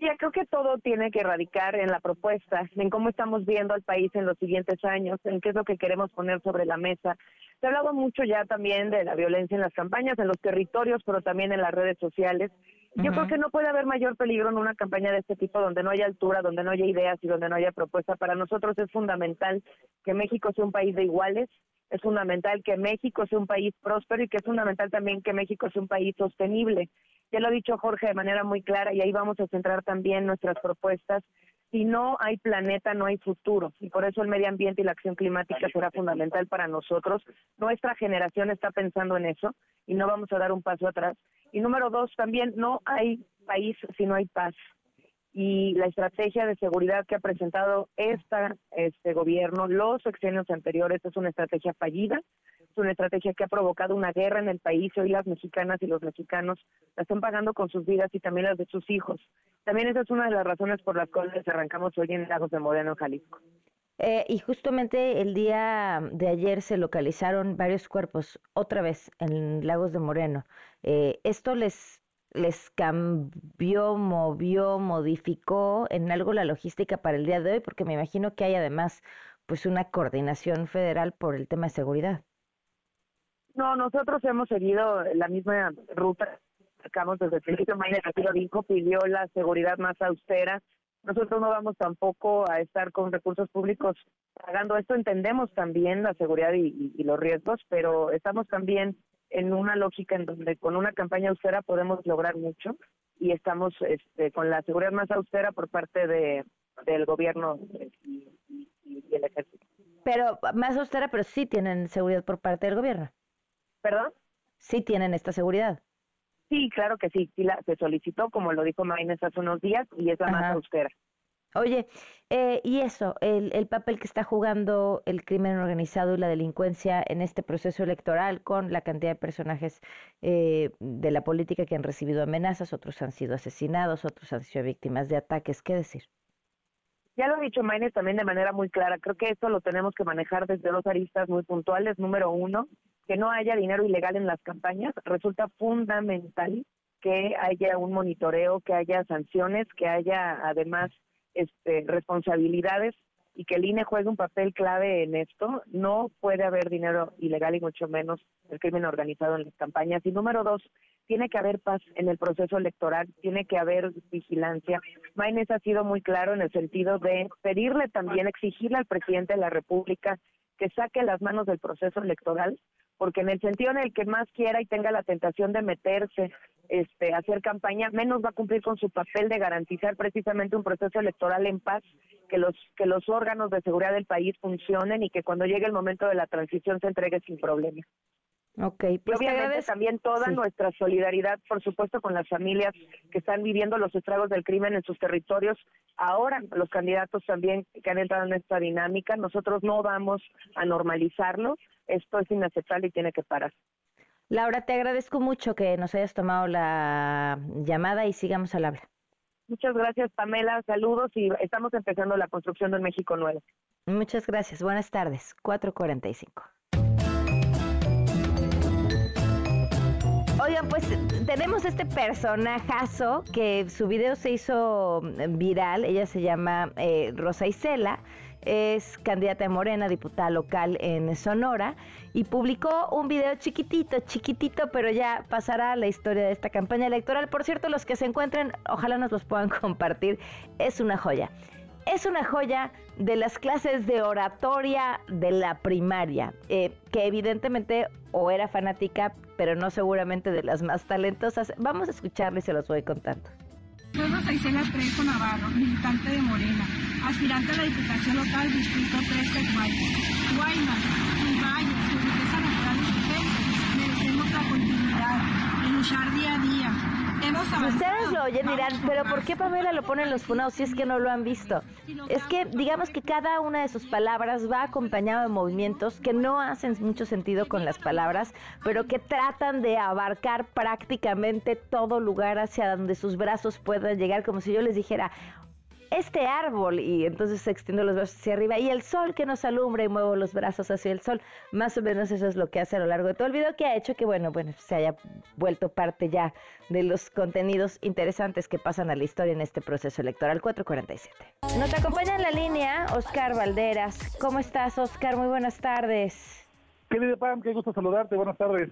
Ya creo que todo tiene que radicar en la propuesta, en cómo estamos viendo al país en los siguientes años, en qué es lo que queremos poner sobre la mesa. Se ha hablado mucho ya también de la violencia en las campañas, en los territorios, pero también en las redes sociales. Yo uh -huh. creo que no puede haber mayor peligro en una campaña de este tipo donde no haya altura, donde no haya ideas y donde no haya propuesta. Para nosotros es fundamental que México sea un país de iguales, es fundamental que México sea un país próspero y que es fundamental también que México sea un país sostenible. Ya lo ha dicho Jorge de manera muy clara y ahí vamos a centrar también nuestras propuestas. Si no hay planeta, no hay futuro. Y por eso el medio ambiente y la acción climática será fundamental para nosotros. Nuestra generación está pensando en eso y no vamos a dar un paso atrás. Y número dos, también no hay país si no hay paz. Y la estrategia de seguridad que ha presentado esta, este gobierno, los sexenios anteriores, es una estrategia fallida es una estrategia que ha provocado una guerra en el país. Hoy las mexicanas y los mexicanos la están pagando con sus vidas y también las de sus hijos. También esa es una de las razones por las cuales arrancamos hoy en Lagos de Moreno, Jalisco. Eh, y justamente el día de ayer se localizaron varios cuerpos otra vez en Lagos de Moreno. Eh, esto les les cambió, movió, modificó en algo la logística para el día de hoy, porque me imagino que hay además pues una coordinación federal por el tema de seguridad. No, nosotros hemos seguido la misma ruta. Sacamos desde el principio, Mayra Castillo pidió la seguridad más austera. Nosotros no vamos tampoco a estar con recursos públicos pagando esto. Entendemos también la seguridad y, los riesgos, pero estamos también en una lógica en donde con una campaña austera podemos lograr mucho y estamos este, con la seguridad más austera por parte de, del gobierno y el ejército. Pero más austera, pero sí tienen seguridad por parte del gobierno. ¿Perdón? Sí tienen esta seguridad. Sí, claro que sí. sí la, se solicitó, como lo dijo Maines hace unos días, y es la más austera. Oye, eh, y eso, el, el papel que está jugando el crimen organizado y la delincuencia en este proceso electoral con la cantidad de personajes eh, de la política que han recibido amenazas, otros han sido asesinados, otros han sido víctimas de ataques, ¿qué decir? Ya lo ha dicho Maines también de manera muy clara. Creo que esto lo tenemos que manejar desde dos aristas muy puntuales. Número uno, que no haya dinero ilegal en las campañas. Resulta fundamental que haya un monitoreo, que haya sanciones, que haya además este, responsabilidades y que el INE juegue un papel clave en esto. No puede haber dinero ilegal y mucho menos el crimen organizado en las campañas. Y número dos, tiene que haber paz en el proceso electoral, tiene que haber vigilancia. Maines ha sido muy claro en el sentido de pedirle también, exigirle al presidente de la República que saque las manos del proceso electoral, porque en el sentido en el que más quiera y tenga la tentación de meterse, este, hacer campaña, menos va a cumplir con su papel de garantizar precisamente un proceso electoral en paz, que los que los órganos de seguridad del país funcionen y que cuando llegue el momento de la transición se entregue sin problema. Ok, pues y obviamente también toda nuestra solidaridad, por supuesto, con las familias que están viviendo los estragos del crimen en sus territorios. Ahora, los candidatos también que han entrado en esta dinámica, nosotros no vamos a normalizarlo. Esto es inaceptable y tiene que parar. Laura, te agradezco mucho que nos hayas tomado la llamada y sigamos al habla. Muchas gracias, Pamela. Saludos y estamos empezando la construcción de un México nuevo. Muchas gracias. Buenas tardes. 445. Oigan, pues tenemos este personajazo que su video se hizo viral. Ella se llama eh, Rosa Isela. Es candidata de Morena, diputada local en Sonora, y publicó un video chiquitito, chiquitito, pero ya pasará la historia de esta campaña electoral. Por cierto, los que se encuentren, ojalá nos los puedan compartir. Es una joya es una joya de las clases de oratoria de la primaria, eh, que evidentemente o era fanática, pero no seguramente de las más talentosas. Vamos a escucharle y se los voy contando. Soy Rosa Isela Trejo Navarro, militante de Morena, aspirante a la Diputación Local Distrito 13 de Guaymas. Guaymas, su valle, su riqueza natural y merecemos la continuidad, en luchar día a día, Ustedes lo oyen dirán, pero ¿por qué Pamela lo pone en los funados si es que no lo han visto? Es que digamos que cada una de sus palabras va acompañado de movimientos que no hacen mucho sentido con las palabras, pero que tratan de abarcar prácticamente todo lugar hacia donde sus brazos puedan llegar, como si yo les dijera, este árbol y entonces se extiende los brazos hacia arriba y el sol que nos alumbra y muevo los brazos hacia el sol. Más o menos eso es lo que hace a lo largo de todo el video que ha hecho que bueno, bueno, se haya vuelto parte ya de los contenidos interesantes que pasan a la historia en este proceso electoral 447. Nos acompaña en la línea Oscar Valderas. ¿Cómo estás, Oscar? Muy buenas tardes. Querido Pam, qué gusto saludarte. Buenas tardes.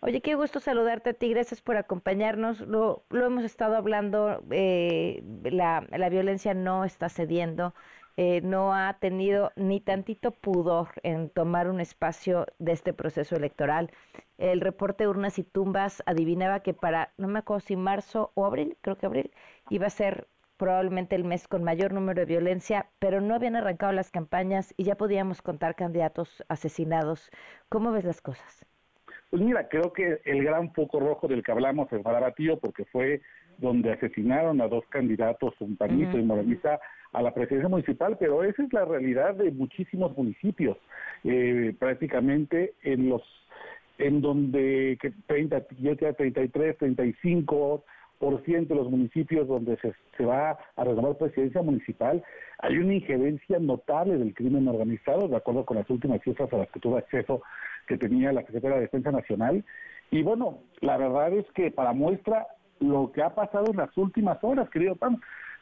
Oye, qué gusto saludarte a ti, gracias por acompañarnos. Lo, lo hemos estado hablando, eh, la, violencia no está cediendo, eh, no ha tenido ni tantito pudor en tomar un espacio de este proceso electoral. El reporte urnas y tumbas adivinaba que para, no me acuerdo si marzo o abril, creo que abril, iba a ser probablemente el mes con mayor número de violencia, pero no habían arrancado las campañas y ya podíamos contar candidatos asesinados. ¿Cómo ves las cosas? Pues mira, creo que el gran foco rojo del que hablamos es Marabatío, porque fue donde asesinaron a dos candidatos, un panito y morenista, a la presidencia municipal, pero esa es la realidad de muchísimos municipios, eh, prácticamente en los en donde que 30, 33, 35 por ciento de los municipios donde se, se va a renovar presidencia municipal, hay una injerencia notable del crimen organizado, de acuerdo con las últimas cifras a las que tuve acceso que tenía la Secretaría de Defensa Nacional. Y bueno, la verdad es que para muestra lo que ha pasado en las últimas horas, querido Pam,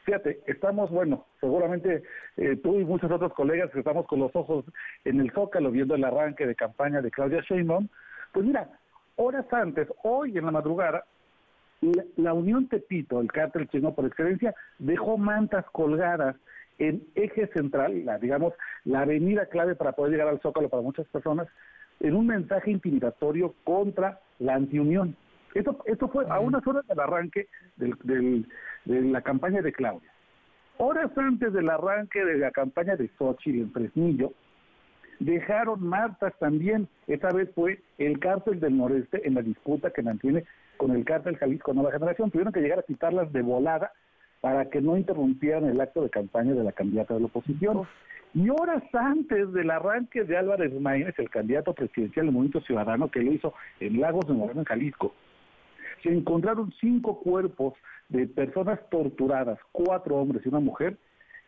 Fíjate, estamos, bueno, seguramente eh, tú y muchos otros colegas que estamos con los ojos en el zócalo viendo el arranque de campaña de Claudia Sheinbaum, pues mira, horas antes, hoy en la madrugada, la, la Unión Tepito, el cártel chino por excelencia, dejó mantas colgadas en eje central, la, digamos, la avenida clave para poder llegar al Zócalo para muchas personas, en un mensaje intimidatorio contra la antiunión. Esto, esto fue a unas horas del arranque del, del, de la campaña de Claudia. Horas antes del arranque de la campaña de Xochitl en Fresnillo, dejaron martas también. Esa vez fue el cártel del noreste en la disputa que mantiene con el cártel Jalisco Nueva Generación. Tuvieron que llegar a quitarlas de volada para que no interrumpieran el acto de campaña de la candidata de la oposición. Y horas antes del arranque de Álvarez Maínez, el candidato presidencial del Movimiento Ciudadano, que lo hizo en Lagos de Moreno, en Jalisco, se encontraron cinco cuerpos de personas torturadas, cuatro hombres y una mujer,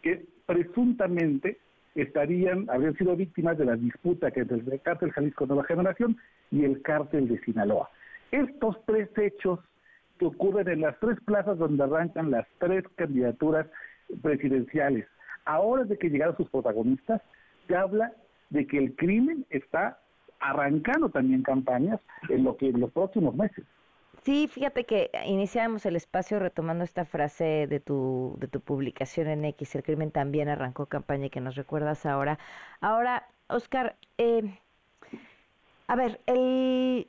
que presuntamente estarían, habrían sido víctimas de la disputa que entre el cártel Jalisco Nueva Generación y el cártel de Sinaloa. Estos tres hechos que ocurren en las tres plazas donde arrancan las tres candidaturas presidenciales, a horas de que llegaron sus protagonistas, se habla de que el crimen está arrancando también campañas en lo que en los próximos meses. Sí, fíjate que iniciamos el espacio retomando esta frase de tu, de tu publicación en X, el crimen también arrancó campaña y que nos recuerdas ahora. Ahora, Oscar, eh, a ver, el,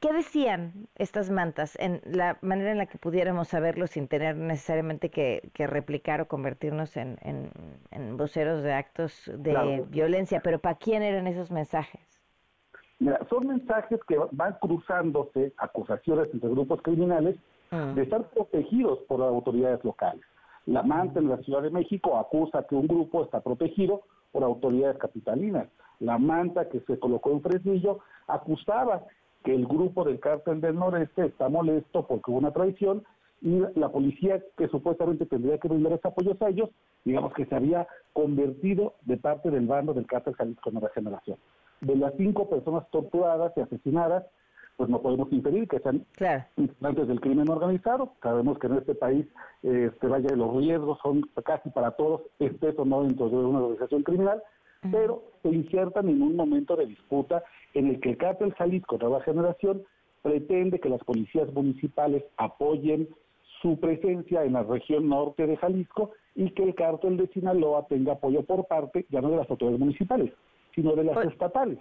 ¿qué decían estas mantas en la manera en la que pudiéramos saberlo sin tener necesariamente que, que replicar o convertirnos en, en, en voceros de actos de Claro. violencia? Pero ¿para quién eran esos mensajes? Mira, son mensajes que van cruzándose, acusaciones entre grupos criminales, de estar protegidos por las autoridades locales. La manta en la Ciudad de México acusa que un grupo está protegido por autoridades capitalinas. La manta que se colocó en Fresnillo acusaba que el grupo del cártel del noreste está molesto porque hubo una traición y la policía que supuestamente tendría que brindar ese apoyo a ellos, digamos que se había convertido de parte del bando del cártel Jalisco Nueva Generación. De las cinco personas torturadas y asesinadas, pues no podemos inferir que sean integrantes del crimen organizado. Sabemos que en este país, este, vaya, los riesgos son casi para todos, estés o no dentro de una organización criminal, pero se insertan en un momento de disputa en el que el cártel Jalisco Nueva Generación pretende que las policías municipales apoyen su presencia en la región norte de Jalisco y que el cártel de Sinaloa tenga apoyo por parte, ya no de las autoridades municipales, sino de las estatales.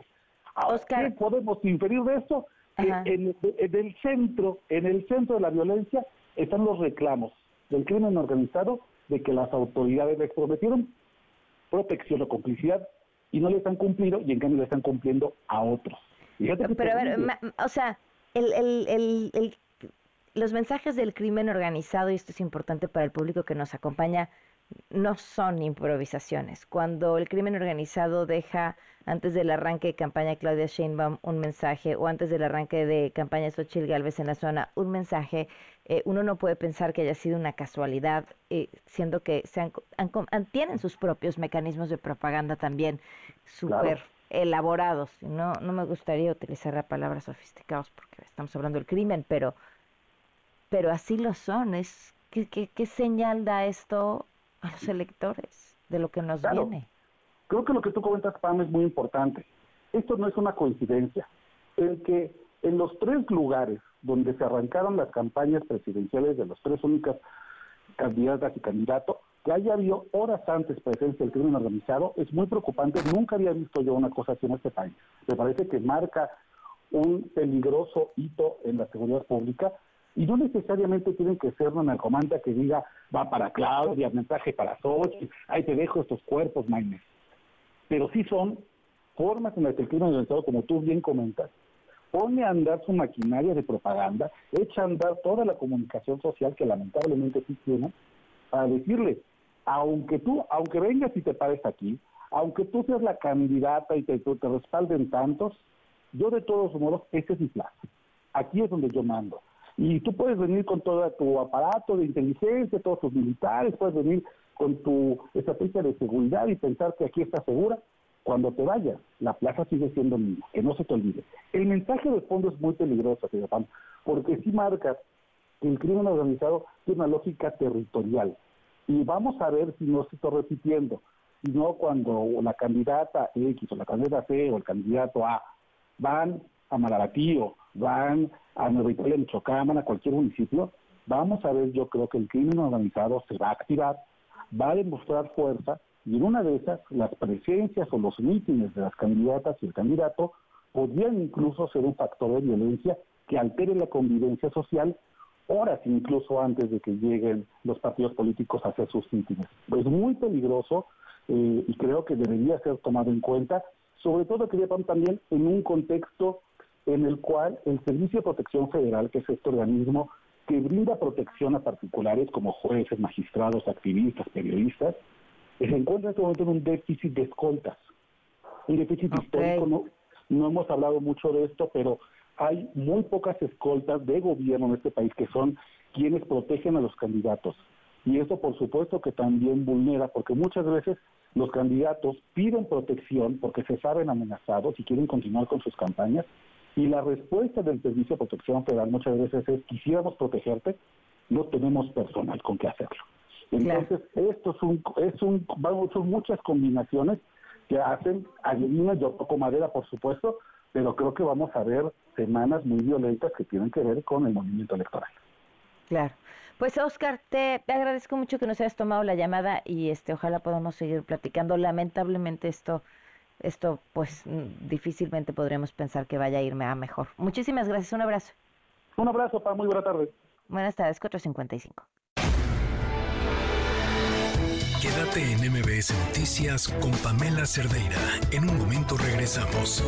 Ahora, ¿qué podemos inferir de esto? Que en, en el centro, en el centro de la violencia están los reclamos del crimen organizado de que las autoridades les prometieron protección o complicidad y no les han cumplido y en cambio le están cumpliendo a otros. Pero a ver, ma- o sea, el, el, el, el- los mensajes del crimen organizado, y esto es importante para el público que nos acompaña, no son improvisaciones. Cuando el crimen organizado deja antes del arranque de campaña Claudia Sheinbaum un mensaje o antes del arranque de campaña Xochitl Galvez en la zona un mensaje, eh, uno no puede pensar que haya sido una casualidad, eh, siendo que se han, han- han- tienen sus propios mecanismos de propaganda también súper elaborados. No, no me gustaría utilizar la palabra sofisticados porque estamos hablando del crimen, pero, pero así lo son. Es, ¿qué, qué, qué señal da esto a los electores de lo que nos Claro. viene? Creo que lo que tú comentas, Pam, es muy importante. Esto no es una coincidencia. El que en los tres lugares donde se arrancaron las campañas presidenciales de las tres únicas candidatas y candidatos, que haya habido horas antes presencia del crimen organizado, es muy preocupante. Nunca había visto yo una cosa así en este país. Me parece que marca un peligroso hito en la seguridad pública y no necesariamente tienen que ser una narcomanta que diga va para Claudia, mensaje para Sochi, ahí te dejo estos cuerpos, Maines. Pero sí son formas en las que el crimen organizado, como tú bien comentas, pone a andar su maquinaria de propaganda, echa a andar toda la comunicación social que lamentablemente sí tiene, para decirle, aunque tú, aunque vengas y te pares aquí, aunque tú seas la candidata y te, te respalden tantos, yo de todos modos, este es mi plaza. Aquí es donde yo mando. Y tú puedes venir con todo tu aparato de inteligencia, todos tus militares, puedes venir con tu estrategia de seguridad y pensar que aquí estás segura. Cuando te vayas, la plaza sigue siendo mía, que no se te olvide. El mensaje de fondo es muy peligroso, señor Pam, porque sí marca el crimen organizado tiene una lógica territorial. Y vamos a ver si no se está repitiendo, sino cuando la candidata X o la candidata C o el candidato A van a Mararatío, van a Nueva Italia, Michoacán, a cualquier municipio, vamos a ver, yo creo que el crimen organizado se va a activar, va a demostrar fuerza y en una de esas las presencias o los mítines de las candidatas y el candidato podrían incluso ser un factor de violencia que altere la convivencia social horas incluso antes de que lleguen los partidos políticos a hacer sus mítines. Es muy peligroso eh, y creo que debería ser tomado en cuenta, sobre todo quería también en un contexto en el cual el Servicio de Protección Federal, que es este organismo que brinda protección a particulares como jueces, magistrados, activistas, periodistas, se encuentra en este momento en un déficit de escoltas. Un déficit histórico, no, no hemos hablado mucho de esto, pero hay muy pocas escoltas de gobierno en este país que son quienes protegen a los candidatos. Y eso por supuesto que también vulnera, porque muchas veces los candidatos piden protección porque se saben amenazados y quieren continuar con sus campañas, y la respuesta del Servicio de Protección Federal muchas veces es, quisiéramos protegerte, no tenemos personal con qué hacerlo. Entonces, esto es un, es un, son muchas combinaciones que hacen, adivina, yo toco madera, por supuesto, pero creo que vamos a ver semanas muy violentas que tienen que ver con el movimiento electoral. Claro. Pues Oscar, te agradezco mucho que nos hayas tomado la llamada y este ojalá podamos seguir platicando. Lamentablemente esto esto pues mm, difícilmente podremos pensar que vaya a irme a mejor. Muchísimas gracias, un abrazo. Un abrazo, para muy buena tarde. Buenas tardes, 455. Quédate en MBS Noticias con Pamela Cerdeira. En un momento regresamos.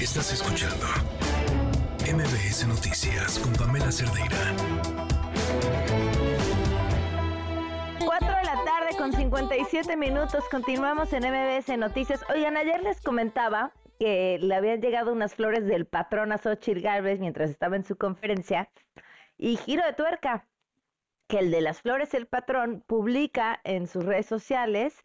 Estás escuchando MBS Noticias con Pamela Cerdeira. Con 57 minutos. Continuamos en MBS Noticias. Oigan, ayer les comentaba que le habían llegado unas flores del patrón a Xochitl Galvez mientras estaba en su conferencia. Y giro de tuerca, que el de las flores, el patrón, publica en sus redes sociales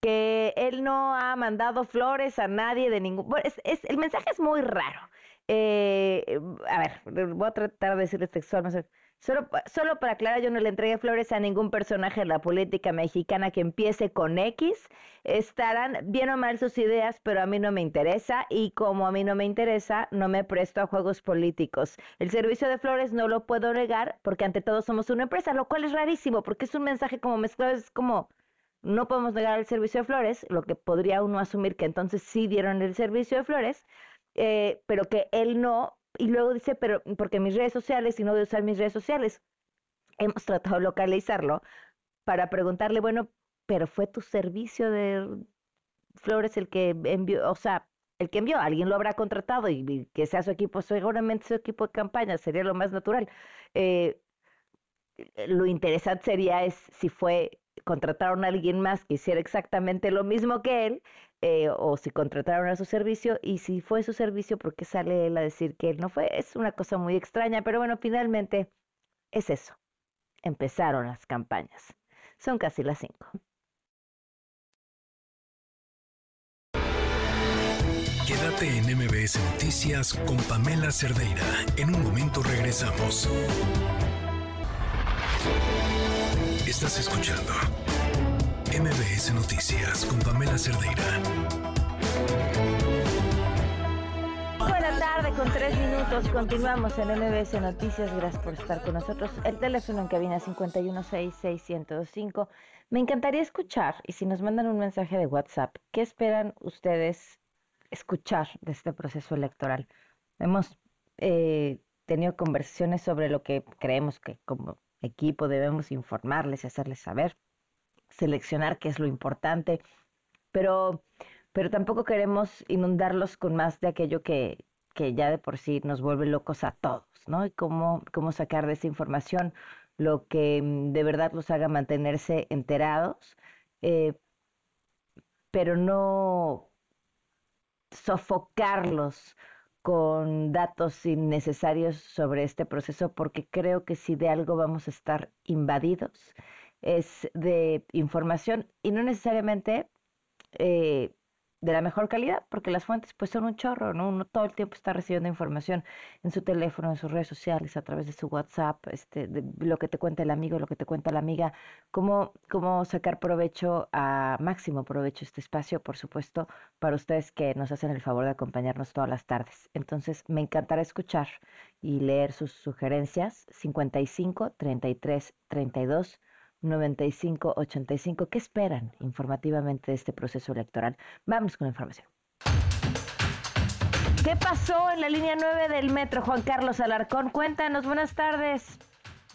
que él no ha mandado flores a nadie de ningún... Bueno, es, el mensaje es muy raro. Eh, a ver, voy a tratar de decirles textualmente. Solo, solo para aclarar, yo no le entregué flores a ningún personaje de la política mexicana que empiece con X. Estarán bien o mal sus ideas, pero a mí no me interesa y como a mí no me interesa, no me presto a juegos políticos. El servicio de flores no lo puedo negar porque ante todo somos una empresa, lo cual es rarísimo porque es un mensaje como mezclado, es como no podemos negar el servicio de flores, lo que podría uno asumir que entonces sí dieron el servicio de flores, eh, pero que él no y luego dice, pero porque mis redes sociales y no voy a usar mis redes sociales. Hemos tratado de localizarlo para preguntarle, bueno, pero fue tu servicio de Flores el que envió, o sea, el que envió, alguien lo habrá contratado y, que sea su equipo, seguramente su equipo de campaña, sería lo más natural. Eh, lo interesante sería es si fue contrataron a alguien más que hiciera exactamente lo mismo que él eh, o si contrataron a su servicio y si fue su servicio, ¿por qué sale él a decir que él no fue? Es una cosa muy extraña, pero bueno, finalmente es eso. Empezaron las campañas. Son casi las cinco. Quédate en MBS Noticias con Pamela Cerdeira. En un momento regresamos. Estás escuchando MBS Noticias con Pamela Cerdeira. Buenas tardes, con tres minutos. Continuamos en MBS Noticias. Gracias por estar con nosotros. El teléfono en cabina 5166105. Me encantaría escuchar, y si nos mandan un mensaje de WhatsApp, ¿qué esperan ustedes escuchar de este proceso electoral? Hemos eh, tenido conversaciones sobre lo que creemos que como equipo debemos informarles y hacerles saber seleccionar qué es lo importante, pero, pero tampoco queremos inundarlos con más de aquello que, que ya de por sí nos vuelve locos a todos, ¿no? Y cómo, cómo sacar de esa información lo que mm, de verdad los haga mantenerse enterados, eh, pero no sofocarlos con datos innecesarios sobre este proceso, porque creo que si de algo vamos a estar invadidos, es de información y no necesariamente eh, de la mejor calidad, porque las fuentes pues son un chorro, ¿no? Uno todo el tiempo está recibiendo información en su teléfono, en sus redes sociales, a través de su WhatsApp, este, de lo que te cuenta el amigo, lo que te cuenta la amiga, cómo, cómo sacar provecho a máximo provecho este espacio, por supuesto, para ustedes que nos hacen el favor de acompañarnos todas las tardes. Entonces, me encantará escuchar y leer sus sugerencias 55 33 32 9585. ¿Qué esperan informativamente de este proceso electoral? Vamos con la información. ¿Qué pasó en la línea 9 del metro, Juan Carlos Alarcón? Cuéntanos, buenas tardes.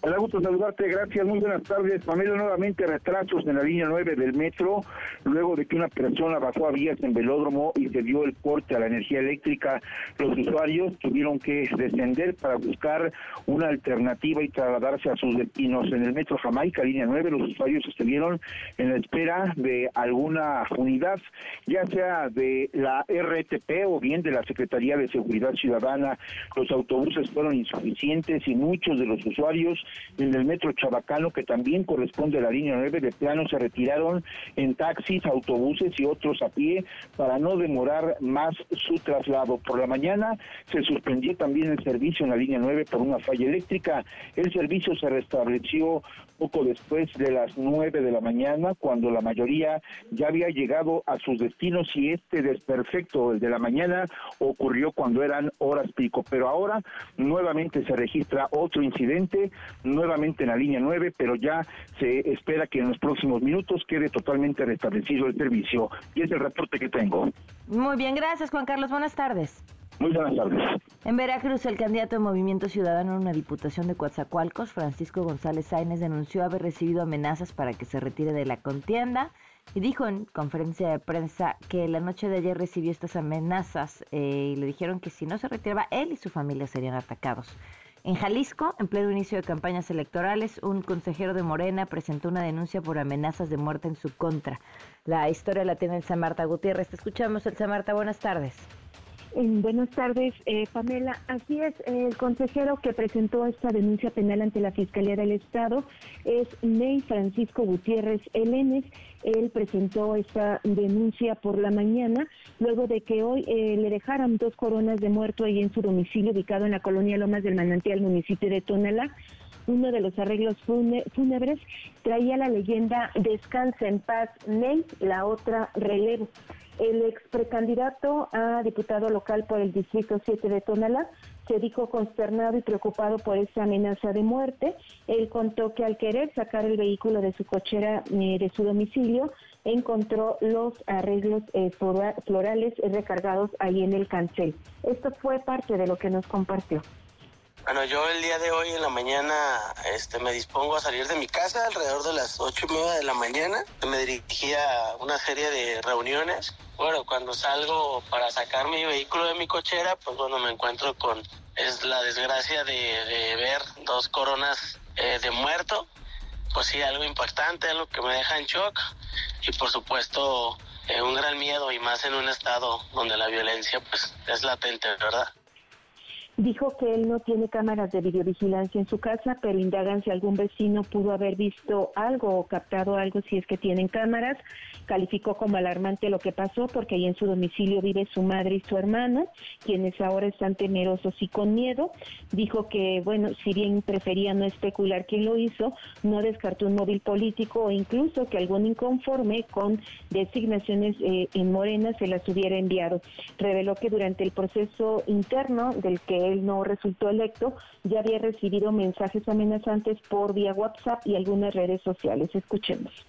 Hola, gusto saludarte, gracias, muy buenas tardes. Pamela, nuevamente retrasos en la línea 9 del metro, luego de que una persona bajó a vías en velódromo y se dio el corte a la energía eléctrica. Los usuarios tuvieron que descender para buscar una alternativa y trasladarse a sus destinos. En el metro Jamaica, línea 9, los usuarios estuvieron en la espera de alguna unidad, ya sea de la RTP o bien de la Secretaría de Seguridad Ciudadana. Los autobuses fueron insuficientes y muchos de los usuarios en el metro Chabacano, que también corresponde a la línea 9 de plano, se retiraron en taxis, autobuses y otros a pie para no demorar más su traslado. Por la mañana se suspendió también el servicio en la línea 9 por una falla eléctrica. El servicio se restableció poco después de las 9 de la mañana, cuando la mayoría ya había llegado a sus destinos y este desperfecto, el de la mañana, ocurrió cuando eran horas pico. Pero ahora nuevamente se registra otro incidente nuevamente en la línea 9, pero ya se espera que en los próximos minutos quede totalmente restablecido el servicio. Y es el reporte que tengo. Muy bien, gracias Juan Carlos. Buenas tardes. Muy buenas tardes. En Veracruz, el candidato de Movimiento Ciudadano en una diputación de Coatzacoalcos, Francisco González Sáenz, denunció haber recibido amenazas para que se retire de la contienda y dijo en conferencia de prensa que la noche de ayer recibió estas amenazas eh, y le dijeron que si no se retiraba, él y su familia serían atacados. En Jalisco, en pleno inicio de campañas electorales, un consejero de Morena presentó una denuncia por amenazas de muerte en su contra. La historia la tiene Elsa Marta Gutiérrez. Te escuchamos, Elsa Marta. Buenas tardes. Buenas tardes, eh, Pamela. Así es, el consejero que presentó esta denuncia penal ante la Fiscalía del Estado es Ney Francisco Gutiérrez Elenes. Él presentó esta denuncia por la mañana, luego de que hoy eh, le dejaran dos coronas de muerto ahí en su domicilio, ubicado en la colonia Lomas del Manantial, municipio de Tonalá uno de los arreglos fúnebres traía la leyenda Descansa en paz, Ney, la otra relevo. El ex precandidato a diputado local por el Distrito 7 de Tonalá se dijo consternado y preocupado por esa amenaza de muerte. Él contó que al querer sacar el vehículo de su cochera eh, de su domicilio, encontró los arreglos eh, florales recargados ahí en el cancel. Esto fue parte de lo que nos compartió. Bueno, yo el día de hoy en la mañana este, me dispongo a salir de mi casa alrededor de las ocho y media de la mañana. Me dirigí a una serie de reuniones. Bueno, cuando salgo para sacar mi vehículo de mi cochera, pues bueno, me encuentro con es la desgracia de, ver dos coronas eh, de muerto. Pues sí, algo impactante, algo que me deja en shock. Y por supuesto, eh, un gran miedo y más en un estado donde la violencia pues es latente, ¿verdad? Dijo que él no tiene cámaras de videovigilancia en su casa, pero indagan si algún vecino pudo haber visto algo o captado algo si es que tienen cámaras. Calificó como alarmante lo que pasó porque ahí en su domicilio vive su madre y su hermano, quienes ahora están temerosos y con miedo. Dijo que, bueno, si bien prefería no especular quién lo hizo, no descartó un móvil político o incluso que algún inconforme con designaciones eh, en Morena se las hubiera enviado. Reveló que durante el proceso interno del que él no resultó electo, ya había recibido mensajes amenazantes por vía WhatsApp y algunas redes sociales. Escuchemos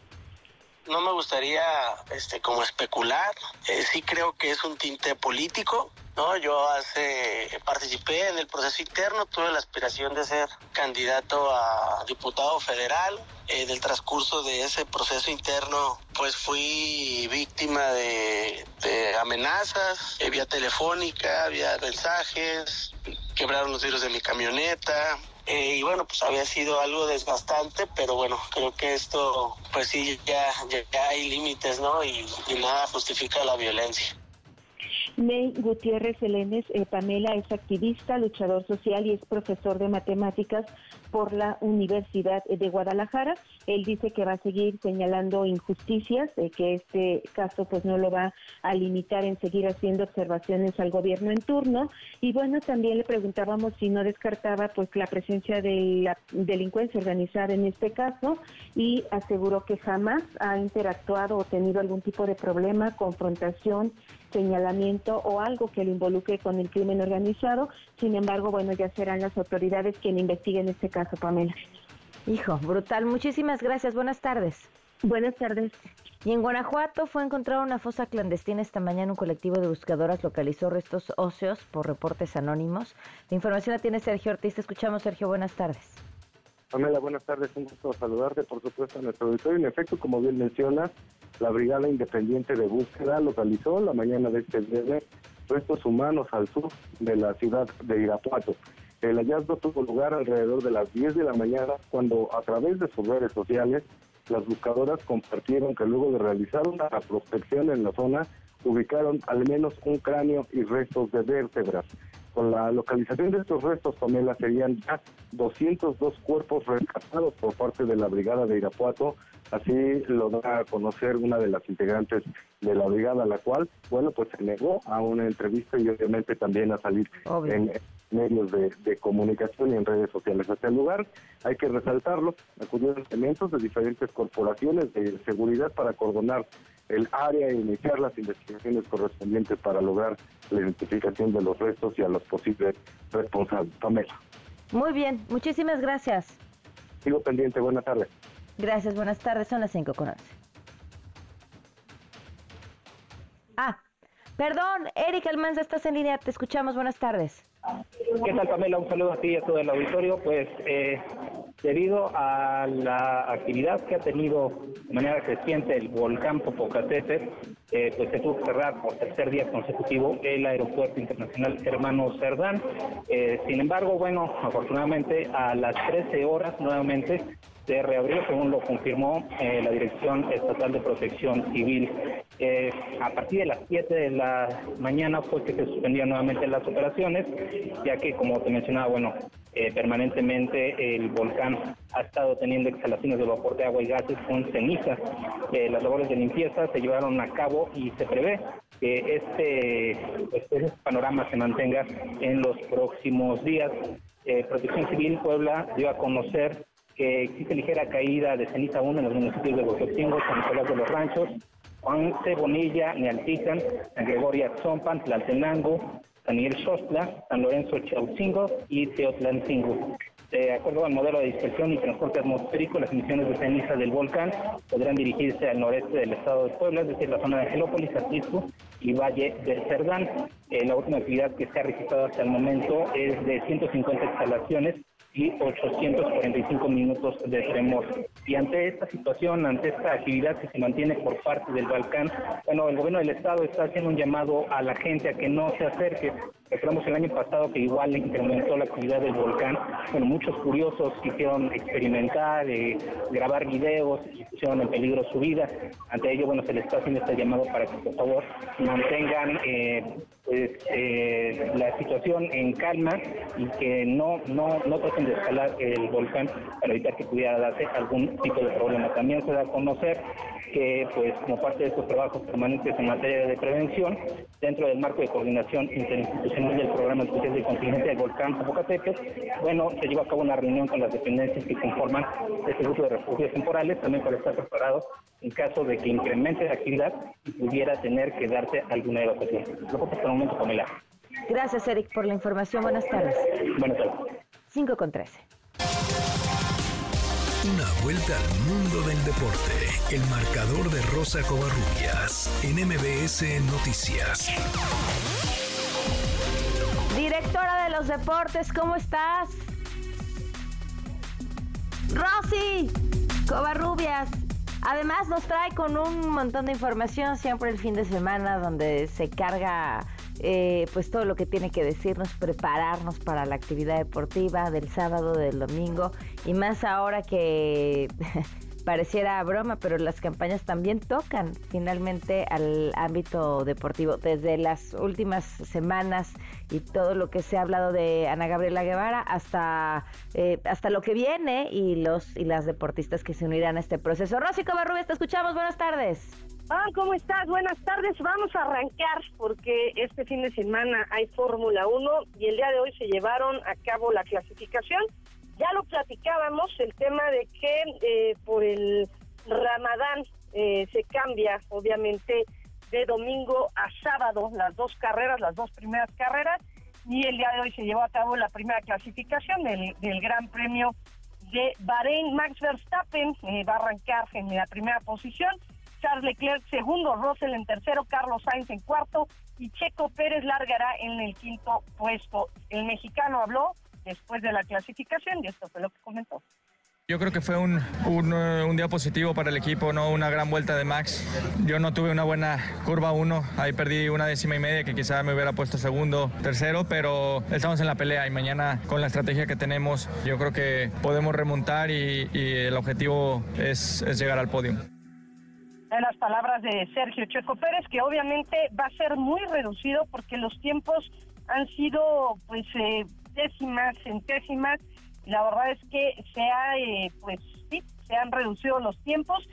no me gustaría este como especular eh, sí creo que es un tinte político no yo hace participé en el proceso interno tuve la aspiración de ser candidato a diputado federal. En el transcurso de ese proceso interno pues fui víctima de, amenazas eh, vía telefónica vía mensajes quebraron los vidrios de mi camioneta eh, y bueno, pues había sido algo desgastante, pero bueno, creo que esto, pues sí, ya, ya, hay límites, ¿no? Y, nada justifica la violencia. Ney Gutiérrez Elenes, eh, Pamela es activista, luchador social y es profesor de matemáticas por la Universidad de Guadalajara. Él dice que va a seguir señalando injusticias, eh, que este caso pues no lo va a limitar en seguir haciendo observaciones al gobierno en turno. Y bueno, también le preguntábamos si no descartaba pues la presencia de la delincuencia organizada en este caso y aseguró que jamás ha interactuado o tenido algún tipo de problema, confrontación señalamiento o algo que lo involucre con el crimen organizado. Sin embargo, bueno, ya serán las autoridades quienes investiguen este caso, Pamela. Hijo, brutal. Muchísimas gracias. Buenas tardes. Buenas tardes. Y en Guanajuato fue encontrada una fosa clandestina esta mañana. Un colectivo de buscadoras localizó restos óseos por reportes anónimos. La información la tiene Sergio Ortiz. Te escuchamos, Sergio. Buenas tardes. Pamela, buenas tardes, un gusto saludarte, por supuesto, a nuestro auditorio. En efecto, como bien mencionas, la Brigada Independiente de Búsqueda localizó la mañana de este viernes restos humanos al sur de la ciudad de Irapuato. El hallazgo tuvo lugar alrededor de las 10 de la mañana, cuando a través de sus redes sociales, las buscadoras compartieron que luego de realizar una prospección en la zona, ubicaron al menos un cráneo y restos de vértebras. Con la localización de estos restos, Pamela, serían ya 202 cuerpos rescatados por parte de la Brigada de Irapuato. Así lo da a conocer una de las integrantes de la brigada, la cual, bueno, pues se negó a una entrevista y obviamente también a salir en medios de, comunicación y en redes sociales. Hasta el lugar hay que resaltarlo, acudieron elementos de diferentes corporaciones de seguridad para coordinar el área e iniciar las investigaciones correspondientes para lograr la identificación de los restos y a los posibles responsables. Pamela. Muy bien, muchísimas gracias. Sigo pendiente, buenas tardes. Gracias, buenas tardes, son las 5 con 11. Ah, perdón, Erika Almanza, estás en línea, te escuchamos, buenas tardes. ¿Qué tal, Pamela? Un saludo a ti y a todo el auditorio. Pues eh, debido a la actividad que ha tenido de manera creciente el volcán Popocatépetl, eh, pues se tuvo que cerrar por tercer día consecutivo el aeropuerto internacional Hermano Cerdán. Eh, sin embargo, bueno, afortunadamente a las 13 horas nuevamente se reabrió, según lo confirmó eh, la Dirección Estatal de Protección Civil. Eh, a partir de las 7 de la mañana fue que se suspendieron nuevamente las operaciones, ya que, como te mencionaba, bueno, eh, permanentemente el volcán ha estado teniendo exhalaciones de vapor de agua y gases con ceniza. las labores de limpieza se llevaron a cabo y se prevé que este, pues, este panorama se mantenga en los próximos días. Protección Civil Puebla dio a conocer que existe ligera caída de ceniza aún en los municipios de Huehuetenango, San Nicolás de los Ranchos, Juan Cebonilla, Nealtican, San Gregorio Zompan, Tlaltenango, San Miguel Xostla, San Lorenzo Chaucingo y Teotlancingo. De acuerdo al modelo de dispersión y transporte atmosférico, las emisiones de ceniza del volcán podrán dirigirse al noreste del estado de Puebla, es decir, la zona de Angelópolis, Atlisco y Valle del Cerdán. Eh, la última actividad que se ha registrado hasta el momento es de 150 instalaciones y 845 minutos de tremor. Y ante esta situación, ante esta actividad que se mantiene por parte del Balcán, bueno, el gobierno del estado está haciendo un llamado a la gente a que no se acerque. Recordamos el año pasado que igual incrementó la actividad del volcán. Bueno, muchos curiosos quisieron experimentar, eh, grabar videos y pusieron en peligro su vida. Ante ello, bueno, se les está haciendo este llamado para que por favor mantengan eh, pues, eh, la situación en calma y que no, no, no traten de escalar el volcán para evitar que pudiera darse algún tipo de problema. También se da a conocer que, pues, como parte de estos trabajos permanentes en materia de prevención, dentro del marco de coordinación interinstitucional del Programa Especial de Contingencia del Volcán Popocatépetl, bueno, se llevó a cabo una reunión con las dependencias que conforman este grupo de refugios temporales, también para estar preparados en caso de que incremente la actividad y pudiera tener que darse alguna evacuación. Lo hasta el momento, Pamela. Gracias, Eric, por la información. Buenas tardes. Buenas tardes. 5 con 13. Una vuelta al mundo del deporte. El marcador de Rosa Covarrubias en MBS Noticias. Directora de los deportes, ¿cómo estás? Rosy Covarrubias. Además nos trae con un montón de información siempre el fin de semana donde se carga eh, pues todo lo que tiene que decirnos, prepararnos para la actividad deportiva del sábado, del domingo y más ahora que pareciera broma, pero las campañas también tocan finalmente al ámbito deportivo. Desde las últimas semanas y todo lo que se ha hablado de Ana Gabriela Guevara hasta, eh, hasta lo que viene y los y las deportistas que se unirán a este proceso. Rosy Covarrubias, te escuchamos. Buenas tardes. Ah, ¿cómo estás? Buenas tardes. Vamos a arrancar porque este fin de semana hay Fórmula 1 y el día de hoy se llevaron a cabo la clasificación. Ya lo platicábamos, el tema de que eh, por el Ramadán eh, se cambia, obviamente, de domingo a sábado las dos carreras, las dos primeras carreras, y el día de hoy se llevó a cabo la primera clasificación del, Gran Premio de Bahrein. Max Verstappen eh, va a arrancar en la primera posición Charles Leclerc segundo, Russell en tercero, Carlos Sainz en cuarto y Checo Pérez largará en el quinto puesto. El mexicano habló después de la clasificación y esto fue lo que comentó. Yo creo que fue un, un, día positivo para el equipo, no una gran vuelta de Max. Yo no tuve una buena curva 1, ahí perdí una décima y media que quizá me hubiera puesto segundo, tercero, pero estamos en la pelea y mañana con la estrategia que tenemos yo creo que podemos remontar y, y el objetivo es, es llegar al podio en las palabras de Sergio Checo Pérez, que obviamente va a ser muy reducido porque los tiempos han sido pues eh, décimas, centésimas. La verdad es que se ha, eh, pues sí, se han reducido los tiempos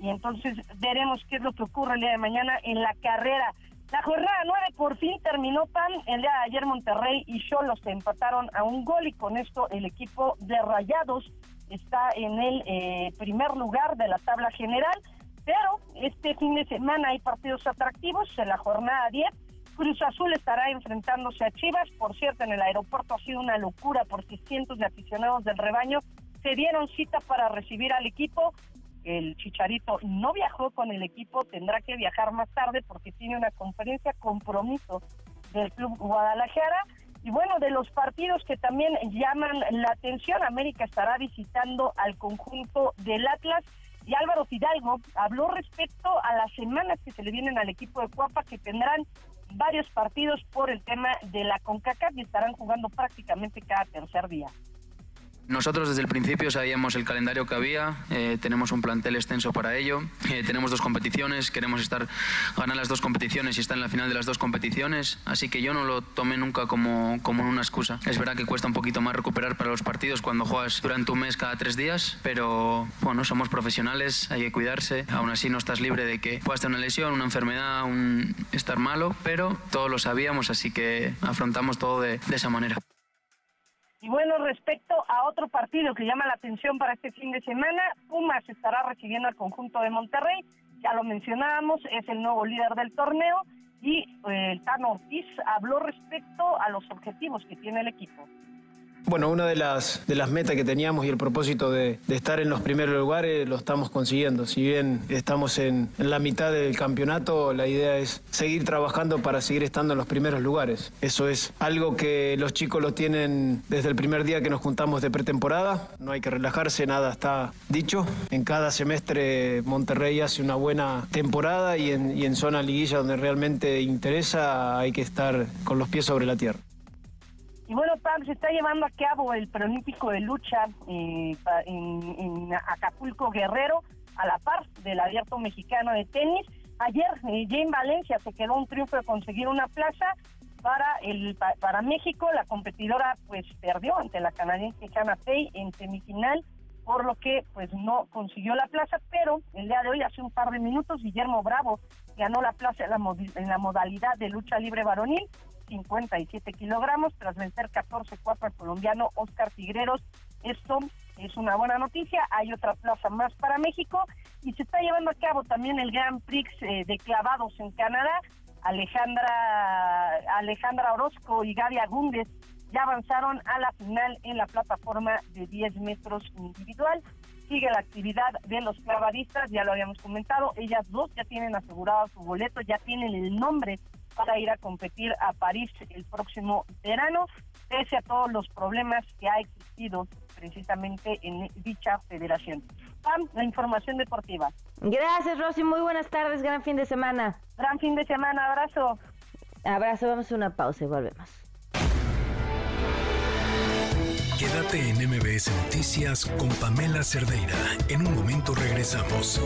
y entonces veremos qué es lo que ocurre el día de mañana en la carrera. La jornada 9 por fin terminó PAN. El día de ayer Monterrey y Cholos empataron a un gol y con esto el equipo de Rayados está en el eh, primer lugar de la tabla general. Pero este fin de semana hay partidos atractivos en la jornada 10. Cruz Azul estará enfrentándose a Chivas. Por cierto, en el aeropuerto ha sido una locura porque cientos de aficionados del rebaño se dieron cita para recibir al equipo. El Chicharito no viajó con el equipo, tendrá que viajar más tarde porque tiene una conferencia compromiso del Club Guadalajara. Y bueno, de los partidos que también llaman la atención, América estará visitando al conjunto del Atlas y Álvaro Fidalgo habló respecto a las semanas que se le vienen al equipo de Cuapa, que tendrán varios partidos por el tema de la CONCACAF y estarán jugando prácticamente cada tercer día. Nosotros desde el principio sabíamos el calendario que había, eh, tenemos un plantel extenso para ello, eh, tenemos dos competiciones, queremos estar ganar las dos competiciones y estar en la final de las dos competiciones, así que yo no lo tomé nunca como, como una excusa. Es verdad que cuesta un poquito más recuperar para los partidos cuando juegas durante un mes cada tres días, pero bueno, somos profesionales, hay que cuidarse, aún así no estás libre de que puedas tener una lesión, una enfermedad, un estar malo, pero todos lo sabíamos, así que afrontamos todo de, de esa manera. Y bueno, respecto a otro partido que llama la atención para este fin de semana, Pumas estará recibiendo al conjunto de Monterrey, ya lo mencionábamos, es el nuevo líder del torneo y eh, el Tano Ortiz habló respecto a los objetivos que tiene el equipo. Bueno, una de las, de las metas que teníamos y el propósito de, estar en los primeros lugares lo estamos consiguiendo. Si bien estamos en, la mitad del campeonato, la idea es seguir trabajando para seguir estando en los primeros lugares. Eso es algo que los chicos lo tienen desde el primer día que nos juntamos de pretemporada. No hay que relajarse, nada está dicho. En cada semestre Monterrey hace una buena temporada y en, y en zona liguilla donde realmente interesa hay que estar con los pies sobre la tierra. Y bueno, Pam, se está llevando a cabo el preolímpico de lucha eh, en, Acapulco Guerrero, a la par del abierto mexicano de tenis. Ayer, eh, Jane Valencia se quedó un triunfo de conseguir una plaza para el para México. La competidora pues perdió ante la canadiense Hannah Fay en semifinal, por lo que pues no consiguió la plaza, pero el día de hoy, hace un par de minutos, Guillermo Bravo ganó la plaza en la, en la modalidad de lucha libre varonil 57 kilogramos tras vencer 14-4 al colombiano Oscar Tigreros. Esto es una buena noticia. Hay otra plaza más para México y se está llevando a cabo también el Grand Prix eh, de clavados en Canadá. Alejandra, Alejandra Orozco y Gaby Agúndez ya avanzaron a la final en la plataforma de 10 metros individual. Sigue la actividad de los clavadistas, ya lo habíamos comentado. Ellas dos ya tienen asegurado su boleto, ya tienen el nombre para ir a competir a París el próximo verano, pese a todos los problemas que ha existido precisamente en dicha federación. Pam, la información deportiva. Gracias, Rosy. Muy buenas tardes. Gran fin de semana. Gran fin de semana. Abrazo. Abrazo. Vamos a una pausa y volvemos. Quédate en MBS Noticias con Pamela Cerdeira. En un momento regresamos.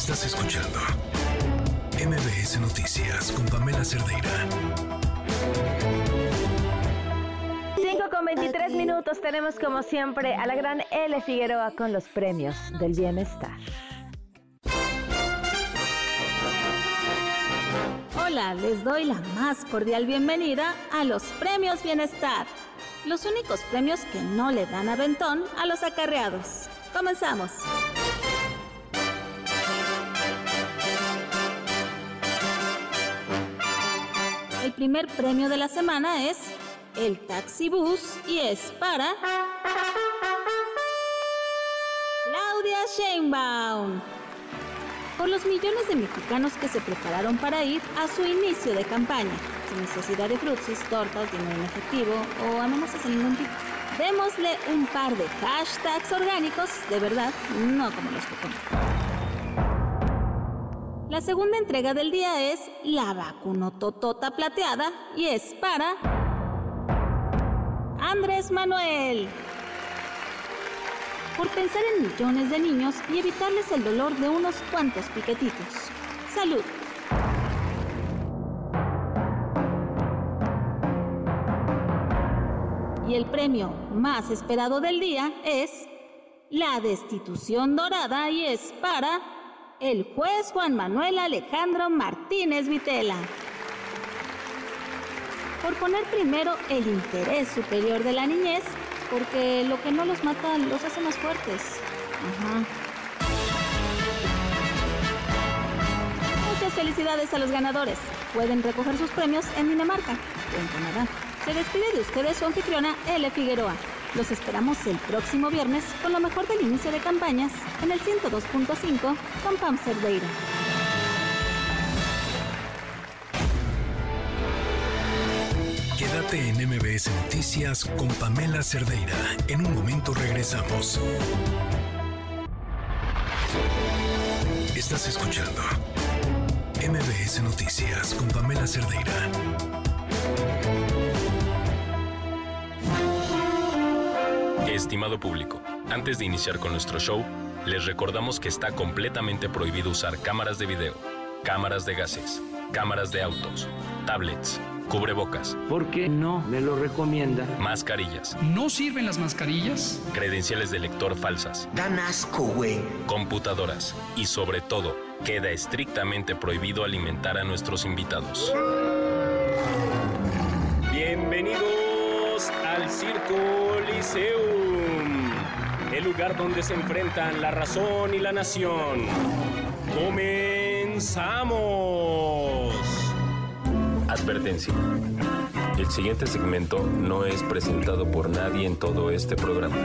Estás escuchando MBS Noticias con Pamela Cerdeira. 5 con 23 minutos tenemos como siempre a la gran L Figueroa con los premios del bienestar. Hola, les doy la más cordial bienvenida a los premios bienestar. Los únicos premios que no le dan aventón a los acarreados. Comenzamos. Primer premio de la semana es el Taxi Bus y es para Claudia Sheinbaum. Por los millones de mexicanos que se prepararon para ir a su inicio de campaña, sin necesidad de frutsis, tortas, dinero en efectivo o amenazas de ningún tipo. Démosle un par de hashtags orgánicos, de verdad, no como los que ponen. La segunda entrega del día es la vacunototota plateada y es para Andrés Manuel. Por pensar en millones de niños y evitarles el dolor de unos cuantos piquetitos. Salud. Y el premio más esperado del día es la destitución dorada y es para el juez Juan Manuel Alejandro Martínez Vitela. Por poner primero el interés superior de la niñez, porque lo que no los mata los hace más fuertes. Ajá. Muchas felicidades a los ganadores. Pueden recoger sus premios en Dinamarca o en Canadá. Se despide de ustedes su anfitriona L. Figueroa. Los esperamos el próximo viernes con lo mejor del inicio de campañas en el 102.5 con Pam Cerdeira. Quédate en MBS Noticias con Pamela Cerdeira. En un momento regresamos. Estás escuchando MBS Noticias con Pamela Cerdeira. Estimado público, antes de iniciar con nuestro show, les recordamos que está completamente prohibido usar cámaras de video, cámaras de gases, cámaras de autos, tablets, cubrebocas. ¿Por qué no me lo recomienda? Mascarillas. ¿No sirven las mascarillas? Credenciales de lector falsas. Dan asco, güey. Computadoras. Y sobre todo, queda estrictamente prohibido alimentar a nuestros invitados. Bienvenidos al Circo Liceum, el lugar donde se enfrentan la razón y la nación. ¡Comenzamos! Advertencia. El siguiente segmento no es presentado por nadie en todo este programa.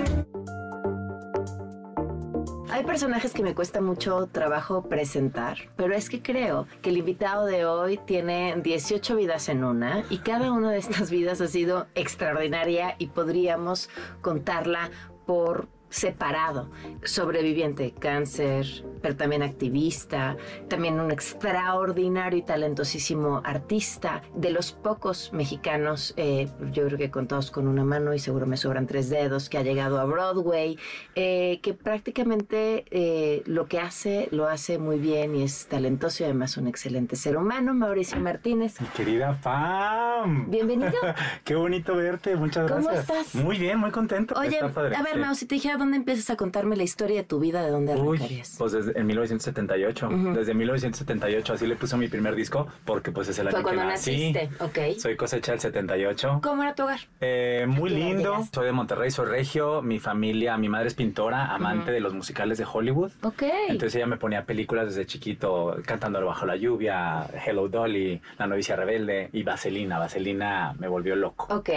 Hay personajes que me cuesta mucho trabajo presentar, pero es que creo que el invitado de hoy tiene 18 vidas en una y cada una de estas vidas ha sido extraordinaria y podríamos contarla por separado, sobreviviente de cáncer, pero también activista, también un extraordinario y talentosísimo artista, de los pocos mexicanos, eh, yo creo que contados con una mano y seguro me sobran tres dedos, que ha llegado a Broadway, eh, que prácticamente eh, lo que hace lo hace muy bien y es talentoso y además un excelente ser humano, Mauricio Martínez. Mi querida Pam. Bienvenido. Qué bonito verte, muchas ¿Cómo gracias. estás? Muy bien, muy contento. Oye, a ver. Mau, si te dijera dónde empiezas a contarme la historia de tu vida, ¿de dónde Uy, arrancarías? pues desde en 1978. Ujú. Desde 1978 así le puse mi primer disco porque pues es el año que cuando nací. naciste, ok. Soy cosecha del 78. ¿Cómo era tu hogar? Eh, muy ¿A qué edad lindo. llegaste? Soy de Monterrey, soy regio. Mi familia, mi madre es pintora, amante de los musicales de Hollywood. Ok. Entonces ella me ponía películas desde chiquito, cantando bajo la lluvia, Hello Dolly, La novicia rebelde y Vaselina. Vaselina me volvió loco. Ok.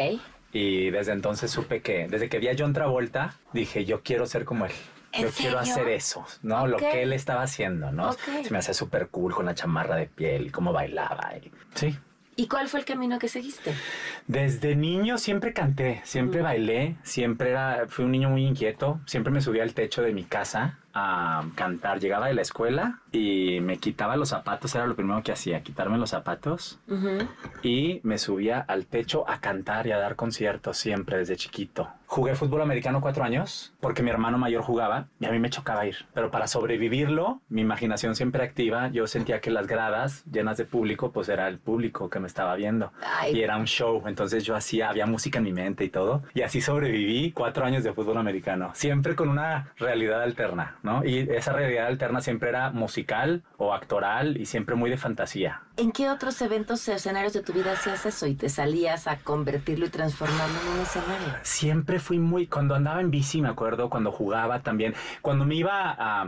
Y desde entonces supe que, desde que vi a John Travolta, dije, yo quiero ser como él. ¿En Yo quiero hacer eso, ¿no? Lo que él estaba haciendo, ¿no? Se me hacía súper cool con la chamarra de piel cómo bailaba. y- Sí. ¿Y cuál fue el camino que seguiste? Desde niño siempre canté, siempre bailé, siempre era, fui un niño muy inquieto, siempre me subía al techo de mi casa a cantar. Llegaba de la escuela y me quitaba los zapatos, era lo primero que hacía, quitarme los zapatos y me subía al techo a cantar y a dar conciertos siempre desde chiquito. Jugué fútbol americano cuatro años porque mi hermano mayor jugaba y a mí me chocaba ir. Pero para sobrevivirlo, mi imaginación siempre activa, yo sentía que las gradas llenas de público, pues era el público que me estaba viendo. Y era un show, entonces yo hacía, había música en mi mente y todo. Y así sobreviví cuatro años de fútbol americano, siempre con una realidad alterna, ¿no? Y esa realidad alterna siempre era musical o actoral y siempre muy de fantasía. ¿En qué otros eventos o escenarios de tu vida hacías eso y te salías a convertirlo y transformarlo en un escenario? Siempre fui muy, cuando andaba en bici, me acuerdo, cuando jugaba también, cuando me iba a,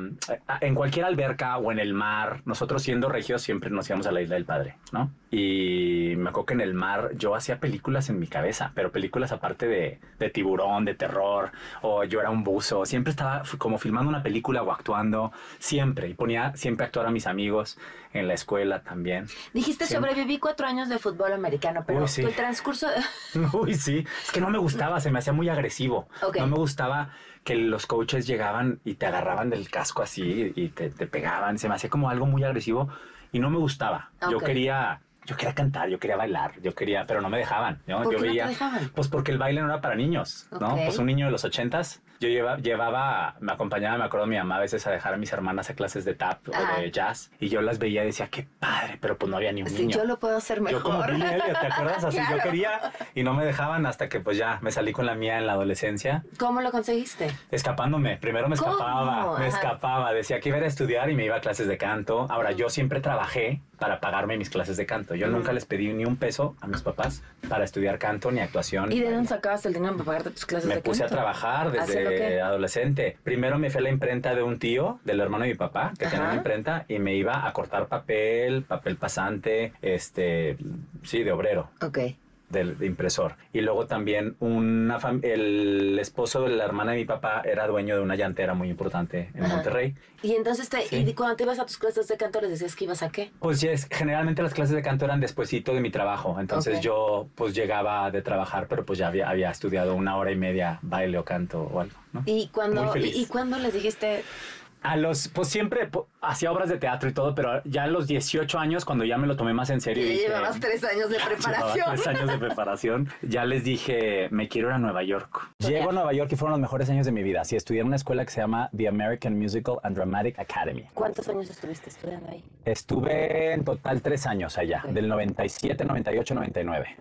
en cualquier alberca o en el mar, nosotros siendo regios siempre nos íbamos a la isla del padre, ¿no? Y me acuerdo que en el mar yo hacía películas en mi cabeza, pero películas aparte de, de tiburón, de terror, o yo era un buzo, siempre estaba como filmando una película o actuando, siempre, y ponía siempre a actuar a mis amigos en la escuela también. Dijiste Siempre. sobreviví cuatro años de fútbol americano, pero Uy, sí. el transcurso... Uy, sí. Es que no me gustaba, se me hacía muy agresivo. Ok. No me gustaba que los coaches llegaban y te agarraban del casco así y te, te pegaban. Se me hacía como algo muy agresivo y no me gustaba. Yo quería... Yo quería cantar, yo quería bailar, yo quería, pero no me dejaban, ¿no? ¿Por yo qué no te veía, dejaban? pues porque el baile no era para niños, ¿no? Pues un niño de los ochentas, yo lleva- llevaba, me acompañaba, me acuerdo mi mamá a veces a dejar a mis hermanas a clases de tap Ajá. o de jazz y yo las veía y decía, qué padre, pero pues no había ni un Sí, niño. yo lo puedo hacer mejor. Yo como Elliot, ¿te acuerdas? Así Claro. yo quería y no me dejaban hasta que pues ya me salí con la mía en la adolescencia, ¿Cómo lo conseguiste? escapándome. Primero me ¿Cómo? escapaba, me Ajá. escapaba. Decía que iba a estudiar y me iba a clases de canto. Ahora, yo siempre trabajé para pagarme mis clases de canto. Yo nunca les pedí ni un peso a mis papás para estudiar canto ni actuación. ¿Y de dónde sacabas el dinero para pagarte tus clases Me de puse a canto? trabajar ¿Haciendo desde adolescente. Primero me fui a la imprenta de un tío, del hermano de mi papá, que tenía una imprenta, y me iba a cortar papel, papel pasante, este, sí, de obrero. Ok. Del de impresor. Y luego también una el esposo de la hermana de mi papá era dueño de una llantera muy importante en Ajá. Monterrey. Y entonces, te, Sí. y cuando te ibas a tus clases de canto, les decías que ibas a qué? Pues generalmente las clases de canto eran despuesito de mi trabajo. Entonces yo pues llegaba de trabajar, pero pues ya había, había estudiado una hora y media baile o canto o algo. ¿no? ¿Y cuando, y, cuando les dijiste, A los, pues siempre hacía obras de teatro y todo, pero ya a los 18 años, cuando ya me lo tomé más en serio. dije, llevabas tres años de preparación? tres años de preparación. Ya les dije, me quiero ir a Nueva York. Llego a Nueva York y fueron los mejores años de mi vida. Sí, estudié en una escuela que se llama The American Musical and Dramatic Academy. ¿Cuántos años estuviste estudiando ahí? Estuve en total tres años allá, del 97, 98, 99.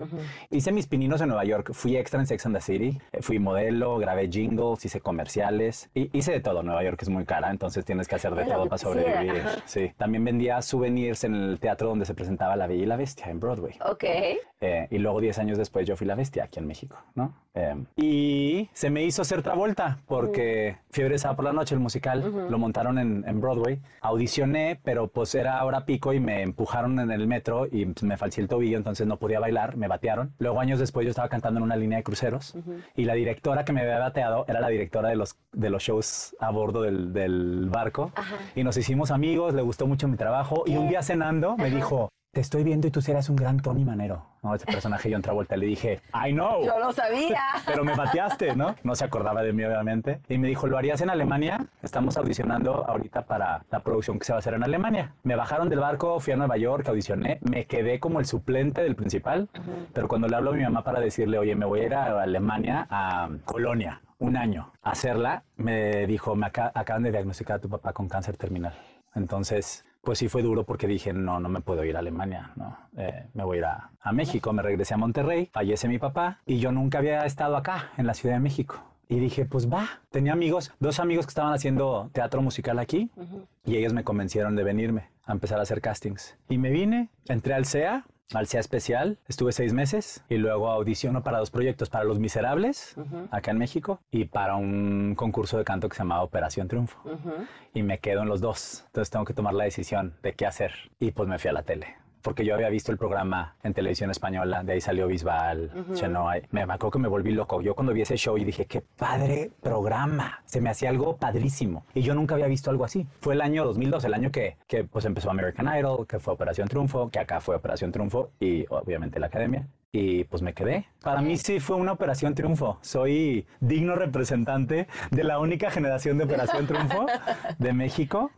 Hice mis pininos en Nueva York. Fui extra en Sex and the City. Eh, Fui modelo, grabé jingles, hice comerciales. Y hice de todo. Nueva York es muy cara, entonces tienes que hacer de todo para quisiera, sobrevivir. Sí. También vendía souvenirs en el teatro donde se presentaba La Bella y la Bestia, en Broadway. Ok. Eh, y luego 10 años después yo fui la bestia aquí en México, ¿no? Eh, y se me hizo hacer Travolta porque Fiebre Sábado por la Noche, el musical, lo montaron en, en Broadway. Audicioné, pero pues era hora pico y me empujaron en el metro y pues, me falché el tobillo, entonces no podía bailar, me batearon. Luego años después yo estaba cantando en una línea de cruceros y la directora que me había bateado era la directora de los, de los shows a bordo del, del barco. Y nos hicimos amigos, le gustó mucho mi trabajo y un día cenando me dijo, te estoy viendo y tú serás un gran Tony Manero. No, ese personaje yo en Travolta le dije, I know. Yo lo sabía. Pero me bateaste, ¿no? No se acordaba de mí, obviamente. Y me dijo, ¿lo harías en Alemania? Estamos audicionando ahorita para la producción que se va a hacer en Alemania. Me bajaron del barco, fui a Nueva York, audicioné, me quedé como el suplente del principal. Pero cuando le hablo a mi mamá para decirle, oye, me voy a ir a Alemania, a Colonia, un año, a hacerla, me dijo, me aca- acaban de diagnosticar a tu papá con cáncer terminal. Entonces, pues sí fue duro porque dije, no, no me puedo ir a Alemania, no, Eh, me voy a ir a, a México, me regresé a Monterrey, fallece mi papá y yo nunca había estado acá, en la Ciudad de México. Y dije, pues va, tenía amigos, dos amigos que estaban haciendo teatro musical aquí y ellos me convencieron de venirme a empezar a hacer castings. Y me vine, entré al CEA, al especial, estuve seis meses y luego audiciono para dos proyectos, para Los Miserables, acá en México, y para un concurso de canto que se llamaba Operación Triunfo y me quedo en los dos. Entonces tengo que tomar la decisión de qué hacer. Y pues me fui a la tele. Porque yo había visto el programa en televisión española, de ahí salió Bisbal, Ujú. Chenoa, me, me acuerdo que me volví loco. Yo cuando vi ese show y dije, qué padre programa, se me hacía algo padrísimo. Y yo nunca había visto algo así. Fue el año 2002, el año que, que pues empezó American Idol, que fue Operación Triunfo, que acá fue Operación Triunfo y obviamente la Academia. Y pues me quedé. Para mí sí fue una Operación Triunfo. Soy digno representante de la única generación de Operación Triunfo de México.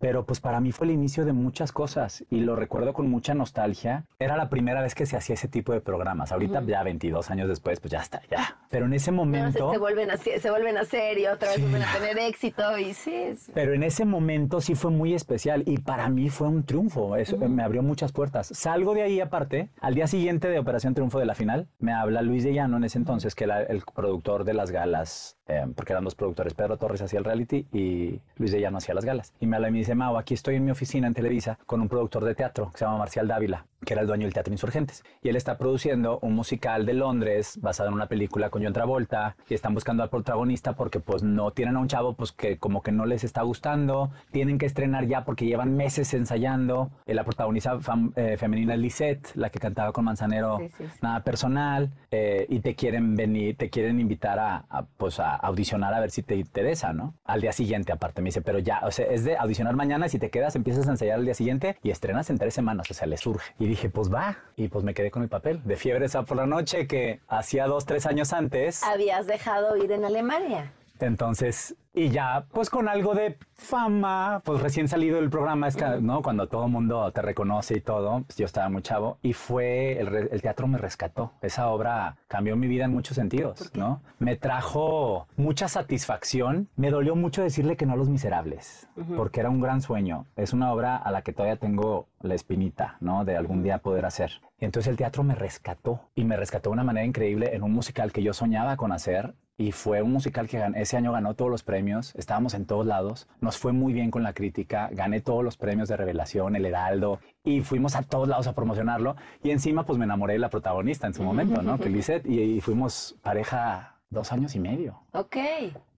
Pero pues para mí fue el inicio de muchas cosas y lo recuerdo con mucha nostalgia. Era la primera vez que se hacía ese tipo de programas. Ahorita Ujú. ya 22 años después, pues ya está, ya. Pero en ese No, se, momento... se vuelven a, se vuelven a hacer y otra vez Sí. vuelven a tener éxito y sí. es- Pero en ese momento sí fue muy especial y para mí fue un triunfo. Eso me abrió muchas puertas. Salgo de ahí aparte. Al día siguiente de Operación Triunfo de la final, me habla Luis de Llano en ese entonces, que era el productor de las galas, eh, porque eran dos productores. Pedro Torres hacía el reality y Luis de Llano hacía las galas. Y me habla y me dice, Mau, aquí estoy en mi oficina en Televisa con un productor de teatro que se llama Marcial Dávila, que era el dueño del Teatro Insurgentes. Y él está produciendo un musical de Londres basado en una película con John Travolta y están buscando al protagonista porque pues no tienen a un chavo pues que como que no les está gustando, tienen que estrenar ya porque llevan meses ensayando. Eh, la protagonista fam- eh, femenina es Lisette, la que cantaba con Manzanero, Sí, sí, sí. nada personal, eh, y te quieren venir, te quieren invitar a, a, pues a audicionar a ver si te interesa, ¿no? Al día siguiente aparte me dice, pero ya, o sea, es de audicionar mañana, si te quedas empiezas a ensayar al día siguiente y estrenas en tres semanas, o sea, le surge. Y dije, pues va, y pues me quedé con el papel de fiebre esa por la noche que hacía dos, tres años antes. Habías dejado ir en Alemania. Entonces, y ya, pues con algo de fama, pues recién salido del programa, ¿no? Cuando todo el mundo te reconoce y todo, pues yo estaba muy chavo y fue, el, el teatro me rescató. Esa obra cambió mi vida en muchos sentidos, ¿no? Me trajo mucha satisfacción. Me dolió mucho decirle que no a Los Miserables, Ujú. porque era un gran sueño. Es una obra a la que todavía tengo la espinita, ¿no? De algún día poder hacer. Y entonces el teatro me rescató y me rescató de una manera increíble en un musical que yo soñaba con hacer y fue un musical que ese año ganó todos los premios, estábamos en todos lados, nos fue muy bien con la crítica, gané todos los premios de revelación, el Heraldo, y fuimos a todos lados a promocionarlo, y encima pues me enamoré de la protagonista en su momento, ¿no? Que Lisette, y, y fuimos pareja dos años y medio, Ok.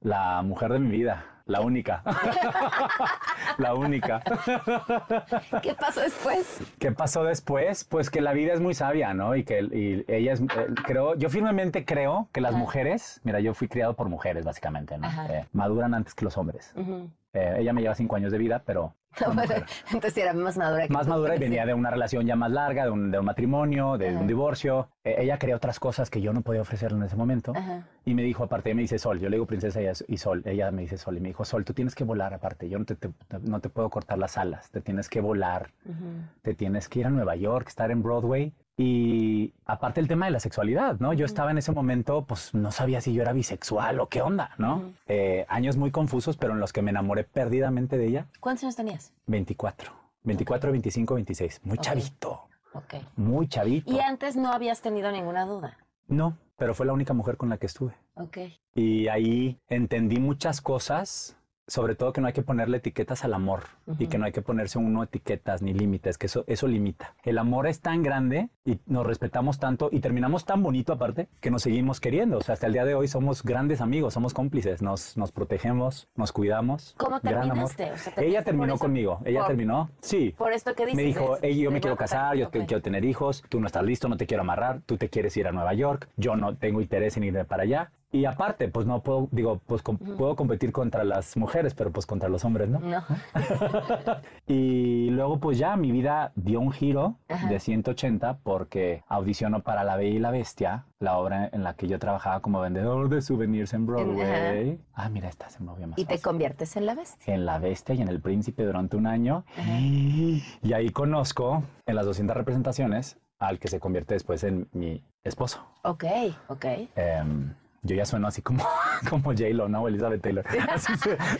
la mujer de mi vida, la única, la única. ¿Qué pasó después? ¿Qué pasó después? Pues que la vida es muy sabia, ¿no? Y que y ella es, eh, creo, yo firmemente creo que las Ajá. mujeres, mira, yo fui criado por mujeres, básicamente, ¿no? Eh, maduran antes que los hombres. Eh, ella me lleva cinco años de vida, pero Entonces era más madura que más madura y venía de una relación ya más larga, de un, de un matrimonio, de un divorcio. Eh, ella quería otras cosas que yo no podía ofrecerle en ese momento. Ajá. Y me dijo, aparte, me dice Sol, yo le digo princesa y, Sol, ella me dice Sol, y me dijo, Sol, tú tienes que volar aparte, yo no te, te- no te puedo cortar las alas, te tienes que volar, te tienes que ir a Nueva York, estar en Broadway. Y aparte el tema de la sexualidad, ¿no? Yo estaba en ese momento, pues no sabía si yo era bisexual o qué onda, ¿no? Eh, años muy confusos, pero en los que me enamoré perdidamente de ella. ¿Cuántos años tenías? 24, 24, 25, 26, muy chavito, Ok. muy chavito. Y antes no habías tenido ninguna duda. No, pero fue la única mujer con la que estuve. Ok. Y ahí entendí muchas cosas, sobre todo que no hay que ponerle etiquetas al amor y que no hay que ponerse uno etiquetas ni límites, que eso, eso limita. El amor es tan grande y nos respetamos tanto y terminamos tan bonito aparte que nos seguimos queriendo. O sea, hasta el día de hoy somos grandes amigos, somos cómplices, nos, nos protegemos, nos cuidamos. ¿Cómo terminaste? O sea, Ella ¿terminaste terminó conmigo, ella Por- terminó, sí. Por esto que dices. Me dijo, ¿ves? "Ey, yo me quiero voy a matar". casar, yo te- Ok. quiero tener hijos, tú no estás listo, no te quiero amarrar, tú te quieres ir a Nueva York, yo no tengo interés en irme para allá. Y aparte, pues no puedo, digo, pues com- puedo competir contra las mujeres, pero pues contra los hombres, ¿no? No. y luego pues ya mi vida dio un giro Ajá. de 180 porque audicionó para La Bella y la Bestia, la obra en la que yo trabajaba como vendedor de souvenirs en Broadway. Ah, mira, esta se movía más Y te conviertes en la bestia. En La Bestia y en El Príncipe durante un año. Y ahí conozco en las 200 representaciones al que se convierte después en mi esposo. Ok, ok. Em, yo ya sueno así como, como J-Lo, ¿no? Elizabeth Taylor. Así se-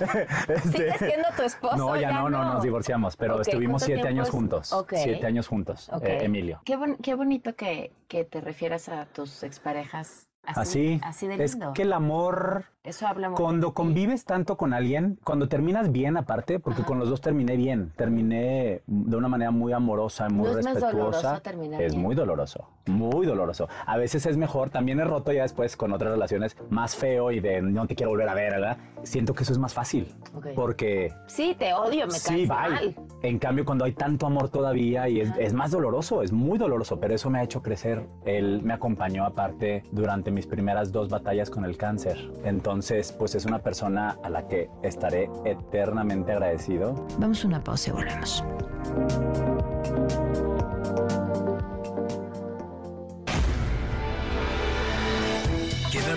este- ¿Sigues siendo tu esposo? no, ya, no, no, nos divorciamos, pero estuvimos ¿cuánto siete años es? juntos. Siete años juntos, Emilio. Qué, bon- qué bonito que, que te refieras a tus exparejas Así, así de es lindo. que el amor Eso habla muy cuando convives tanto con alguien, cuando terminas bien aparte, porque con los dos terminé bien, terminé de una manera muy amorosa, muy ¿No es más respetuosa. doloroso terminar es bien? muy doloroso, muy doloroso. A veces es mejor, también he roto ya después con otras relaciones más feo y de no te quiero volver a ver, ¿verdad? Siento que eso es más fácil, Ok. porque Sí, te odio, me Sí, caes mal. En cambio, cuando hay tanto amor todavía y es, es más doloroso, es muy doloroso, pero eso me ha hecho crecer. Él me acompañó aparte durante mis primeras dos batallas con el cáncer. Entonces, pues es una persona a la que estaré eternamente agradecido. Vamos a una pausa y volvemos.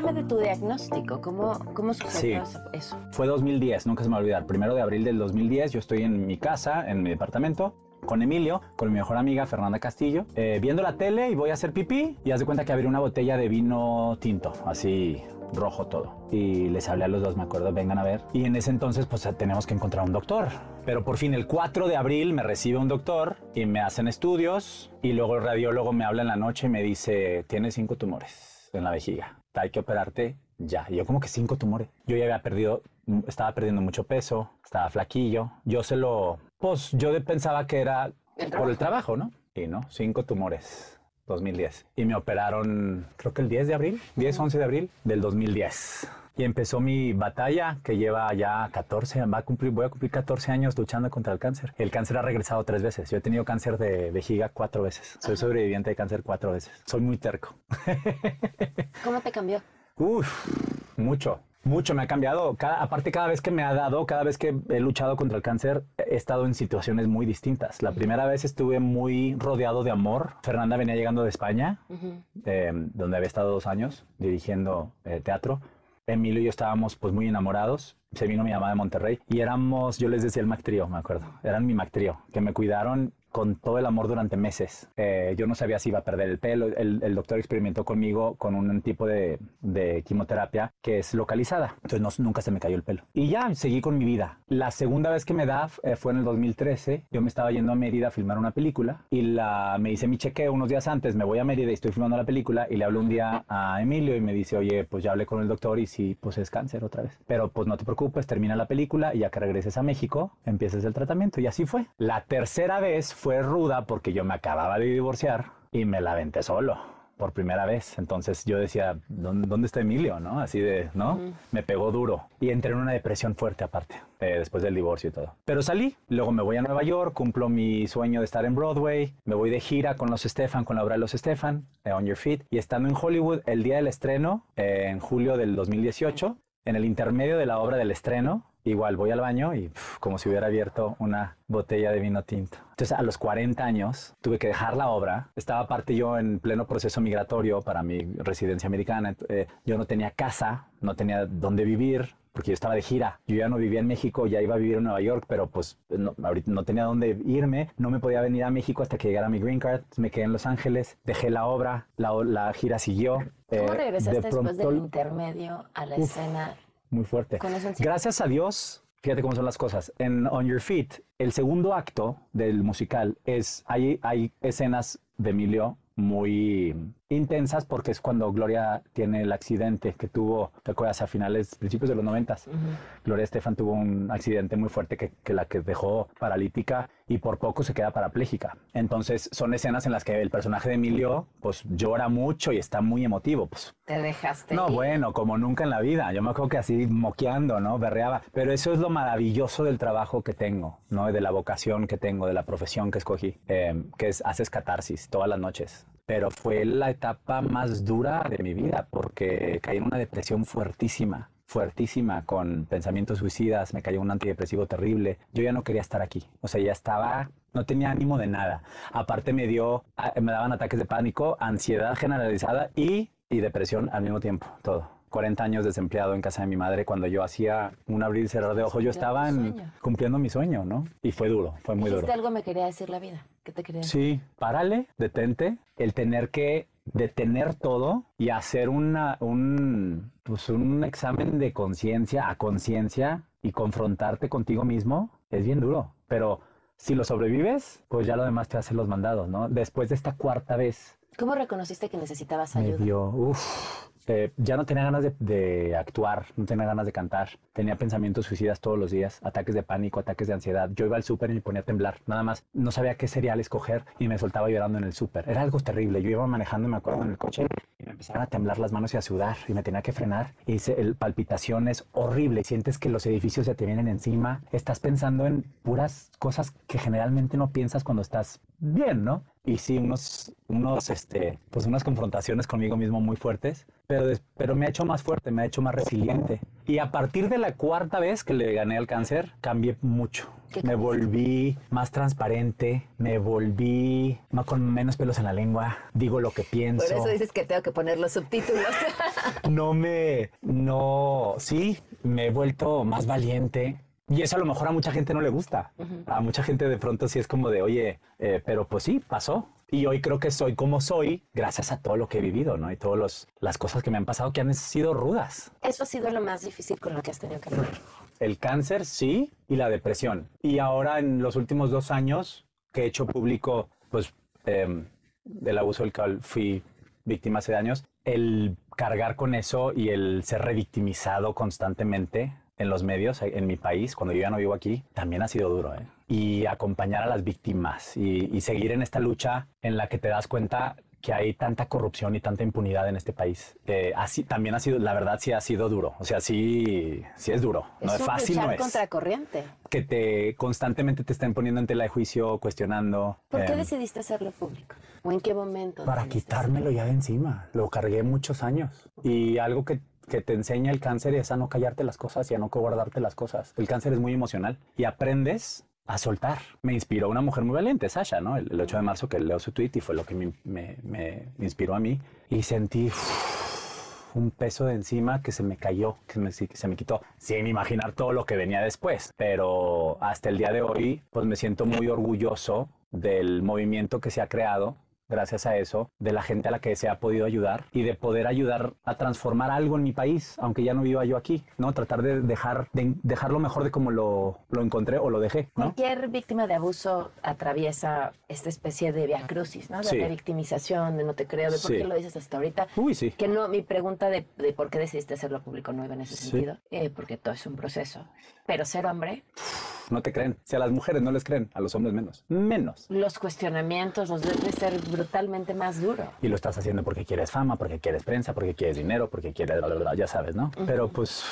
Cuéntame de tu diagnóstico, ¿cómo, cómo sucedió Sí. eso? Fue 2010, nunca se me va a olvidar. Primero de abril del 2010, yo estoy en mi casa, en mi departamento, con Emilio, con mi mejor amiga Fernanda Castillo, eh, viendo la tele y voy a hacer pipí y haz de cuenta que abrí una botella de vino tinto, así rojo todo. Y les hablé a los dos, me acuerdo, vengan a ver. Y en ese entonces, pues tenemos que encontrar un doctor. Pero por fin, el 4 de abril me recibe un doctor y me hacen estudios. Y luego el radiólogo me habla en la noche y me dice, tienes cinco tumores en la vejiga. Hay que operarte ya. Y yo como que cinco tumores. Yo ya había perdido, estaba perdiendo mucho peso, estaba flaquillo. Yo se lo, pues yo pensaba que era por el trabajo, ¿no? Y no, cinco tumores. 2010. Y me operaron, creo que el 10 de abril, 10, 11 de abril del 2010. Y empezó mi batalla que lleva ya 14, va a cumplir, voy a cumplir 14 años luchando contra el cáncer. El cáncer ha regresado tres veces. Yo he tenido cáncer de vejiga cuatro veces. Soy sobreviviente de cáncer cuatro veces. Soy muy terco. ¿Cómo te cambió? Uf, mucho, mucho me ha cambiado. Cada, aparte, cada vez que me ha dado, cada vez que he luchado contra el cáncer, he estado en situaciones muy distintas. La primera vez estuve muy rodeado de amor. Fernanda venía llegando de España, eh, donde había estado dos años dirigiendo eh, teatro. Emilio y yo estábamos pues muy enamorados. Se vino mi mamá de Monterrey y éramos, yo les decía el Mac me acuerdo. Eran mi Mac que me cuidaron con todo el amor durante meses. Eh, yo no sabía si iba a perder el pelo. El, el doctor experimentó conmigo con un tipo de, de quimioterapia que es localizada. Entonces no- nunca se me cayó el pelo. Y ya seguí con mi vida. La segunda vez que me da eh, fue en el 2013. Yo me estaba yendo a Mérida a filmar una película y la, me hice mi chequeo unos días antes. Me voy a Mérida y estoy filmando la película y le hablo un día a Emilio y me dice, oye, pues ya hablé con el doctor y sí, pues es cáncer otra vez. Pero pues no te preocupes, termina la película y ya que regreses a México, empieces el tratamiento. Y así fue. La tercera vez fue ruda porque yo me acababa de divorciar y me la aventé solo por primera vez. Entonces yo decía, ¿dónde, dónde está Emilio? ¿No? Así de, ¿no? Me pegó duro y entré en una depresión fuerte aparte, eh, después del divorcio y todo. Pero salí, luego me voy a Nueva York, cumplo mi sueño de estar en Broadway, me voy de gira con los Stefan, con la obra de los Stefan, eh, On Your Feet, y estando en Hollywood el día del estreno, eh, en julio del 2018, en el intermedio de la obra del estreno, igual voy al baño y pf, como si hubiera abierto una botella de vino tinto. Entonces a los 40 años tuve que dejar la obra. Estaba aparte yo en pleno proceso migratorio para mi residencia americana. Eh, yo no tenía casa, no tenía dónde vivir porque yo estaba de gira. Yo ya no vivía en México, ya iba a vivir en Nueva York, pero pues no, ahorita no tenía dónde irme. No me podía venir a México hasta que llegara mi green card. Me quedé en Los Ángeles, dejé la obra, la, la gira siguió. ¿Cómo Eh, regresaste de después pronto- del intermedio a la Uf. escena? Muy fuerte. Gracias a Dios, fíjate cómo son las cosas. En On Your Feet, el segundo acto del musical es, hay, hay escenas de Emilio muy intensas porque es cuando Gloria tiene el accidente que tuvo, ¿te acuerdas? A finales, principios de los noventas. Gloria Estefan tuvo un accidente muy fuerte que, que la que dejó paralítica y por poco se queda parapléjica. Entonces son escenas en las que el personaje de Emilio pues llora mucho y está muy emotivo. Pues Te dejaste. no, ir. bueno, como nunca en la vida. Yo me acuerdo que así moqueando, ¿no? Berreaba. Pero eso es lo maravilloso del trabajo que tengo, ¿no? De la vocación que tengo, de la profesión que escogí, eh, que es haces catarsis todas las noches. Pero fue la etapa más dura de mi vida porque caí en una depresión fuertísima fuertísima con pensamientos suicidas, me cayó un antidepresivo terrible. Yo ya no quería estar aquí. O sea, ya estaba, no tenía ánimo de nada. Aparte me dio, ah, me daban ataques de pánico, ansiedad generalizada y, y depresión al mismo tiempo, todo. 40 años desempleado en casa de mi madre. Cuando yo hacía un abrir y cerrar de ojos, yo estaba en- cumpliendo mi sueño, ¿no? Y fue duro, fue muy duro. Algo me quería decir la vida. ¿Qué te decir? Sí, párale, detente, el tener que detener todo y hacer una, un, pues un examen de conciencia a conciencia y confrontarte contigo mismo es bien duro, pero si lo sobrevives, pues ya lo demás te hace los mandados, ¿no? Después de esta cuarta vez ¿Cómo reconociste que necesitabas me ayuda? dio, eh, ya no tenía ganas de, de actuar, no tenía ganas de cantar, tenía pensamientos suicidas todos los días, ataques de pánico, ataques de ansiedad. Yo iba al súper y me ponía a temblar, nada más. No sabía qué cereal escoger y me soltaba llorando en el súper. Era algo terrible. Yo iba manejando, me acuerdo, en el coche y me empezaban a temblar las manos y a sudar y me tenía que frenar. Y hice el palpitaciones horrible. Sientes que los edificios se te vienen encima. Estás pensando en puras cosas que generalmente no piensas cuando estás bien, ¿no? Y sí, unos, unos, este, pues unas confrontaciones conmigo mismo muy fuertes, pero, pero me ha hecho más fuerte, me ha hecho más resiliente. Y a partir de la cuarta vez que le gané al cáncer, cambié mucho. Me volví más transparente, me volví no con menos pelos en la lengua, digo lo que pienso. Por eso dices que tengo que poner los subtítulos. No me, no, sí, me he vuelto más valiente. Y eso a lo mejor a mucha gente no le gusta. A mucha gente de pronto sí es como de, oye, eh, pero pues sí, pasó. Y hoy creo que soy como soy gracias a todo lo que he vivido, ¿no? Y todas las cosas que me han pasado que han sido rudas. Eso ha sido lo más difícil con lo que has tenido que lidiar. El cáncer, sí, y la depresión. Y ahora en los últimos dos años que he hecho público, pues, em, del abuso del cual fui víctima hace años, el cargar con eso y el ser revictimizado constantemente en los medios, en mi país, cuando yo ya no vivo aquí, también ha sido duro, ¿eh? Y acompañar a las víctimas y, y seguir en esta lucha en la que te das cuenta que hay tanta corrupción y tanta impunidad en este país. Eh, así también ha sido, la verdad, sí ha sido duro. O sea, sí, sí es duro. No es fácil, no es. contra corriente. Que te constantemente te estén poniendo en tela de juicio, cuestionando. ¿Por qué em, decidiste hacerlo público? ¿O en qué momento? para quitármelo ya de encima. Lo cargué muchos años. Y algo que, que te enseña el cáncer es a no callarte las cosas y a no guardarte las cosas. El cáncer es muy emocional y aprendes a soltar. Me inspiró una mujer muy valiente, Sasha, ¿no? El, el 8 de marzo que leo su tweet y fue lo que me, me- me inspiró a mí. Y sentí un peso de encima que se me cayó, que, me- que se me quitó, sin imaginar todo lo que venía después. Pero hasta el día de hoy, pues me siento muy orgulloso del movimiento que se ha creado gracias a eso, de la gente a la que se ha podido ayudar y de poder ayudar a transformar algo en mi país, aunque ya no viva yo aquí, ¿no? Tratar de dejar, de dejarlo mejor de como lo, lo encontré o lo dejé, ¿no? Cualquier víctima de abuso atraviesa esta especie de viacrucis, ¿no? De Sí. revictimización, de no te creo, de por Sí. qué lo dices hasta ahorita. Uy, sí. Que no, mi pregunta de, de por qué decidiste hacerlo público no iba en ese Sí. sentido, eh, porque todo es un proceso. Pero ser hombre, No te creen. Si a las mujeres no les creen, a los hombres menos. Menos. los cuestionamientos los debe ser brutalmente más duro. Y lo estás haciendo porque quieres fama, porque quieres prensa, porque quieres dinero, porque quieres, bla, bla, bla, ya sabes, ¿no? Ujú. Pero pues,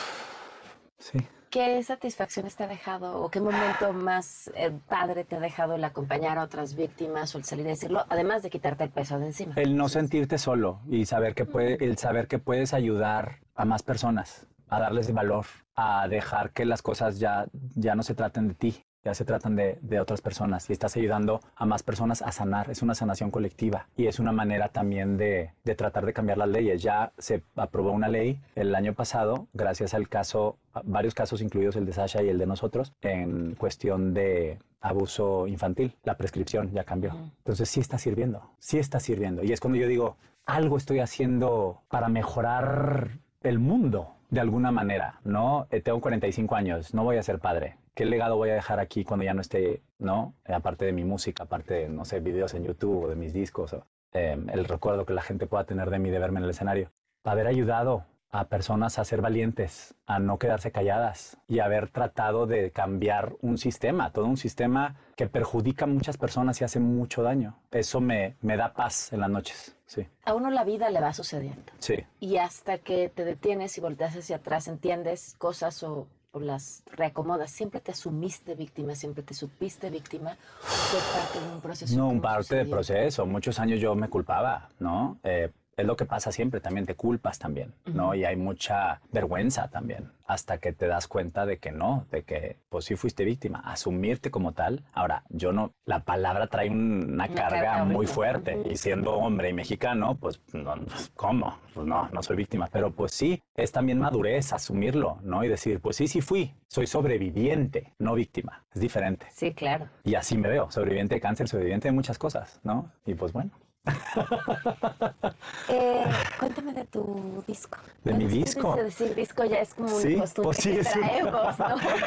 sí. ¿Qué satisfacciones te ha dejado o qué momento más eh, padre te ha dejado el acompañar a otras víctimas o el salir a decirlo, además de quitarte el peso de encima? El no sentirte solo y saber que puede, el saber que puedes ayudar a más personas, a darles valor, a dejar que las cosas ya, ya no se traten de ti, ya se tratan de, de otras personas y estás ayudando a más personas a sanar. Es una sanación colectiva y es una manera también de, de tratar de cambiar las leyes. Ya se aprobó una ley el año pasado, gracias al caso, varios casos incluidos el de Sasha y el de nosotros, en cuestión de abuso infantil. La prescripción ya cambió. Entonces sí está sirviendo, sí está sirviendo. Y es cuando yo digo, algo estoy haciendo para mejorar el mundo de alguna manera, ¿no? Eh, tengo 45 años, no voy a ser padre. ¿Qué legado voy a dejar aquí cuando ya no esté, ¿no? Eh, aparte de mi música, aparte de, no sé, videos en YouTube o de mis discos, o, eh, el recuerdo que la gente pueda tener de mí de verme en el escenario. Haber ayudado a personas a ser valientes, a no quedarse calladas y haber tratado de cambiar un sistema, todo un sistema que perjudica a muchas personas y hace mucho daño. Eso me, me da paz en las noches, sí, A uno la vida le va sucediendo. sí. Y hasta que te detienes y volteas hacia atrás, entiendes cosas o, o las reacomodas. Siempre te asumiste víctima, siempre te supiste víctima. Fue parte de un proceso. No, un parte de proceso. Muchos años yo me culpaba, ¿no? Eh, es lo que pasa siempre, también te culpas también, ¿no? Y hay mucha vergüenza también. hasta que te das cuenta de que no, de que pues sí fuiste víctima, asumirte como tal. Ahora, yo no, la palabra trae una, carga muy fuerte y siendo hombre y mexicano, pues, no, pues, ¿cómo? Pues no, no soy víctima, pero pues sí, es también madurez asumirlo, ¿no? Y decir, pues sí, sí fui, soy sobreviviente, no víctima, es diferente. Sí, claro. Y así me veo, sobreviviente de cáncer, sobreviviente de muchas cosas, ¿no? Y pues bueno. Eh, cuéntame de tu disco. De mi disco. Dice decir disco ya es como Sí, un costumbre pues sí,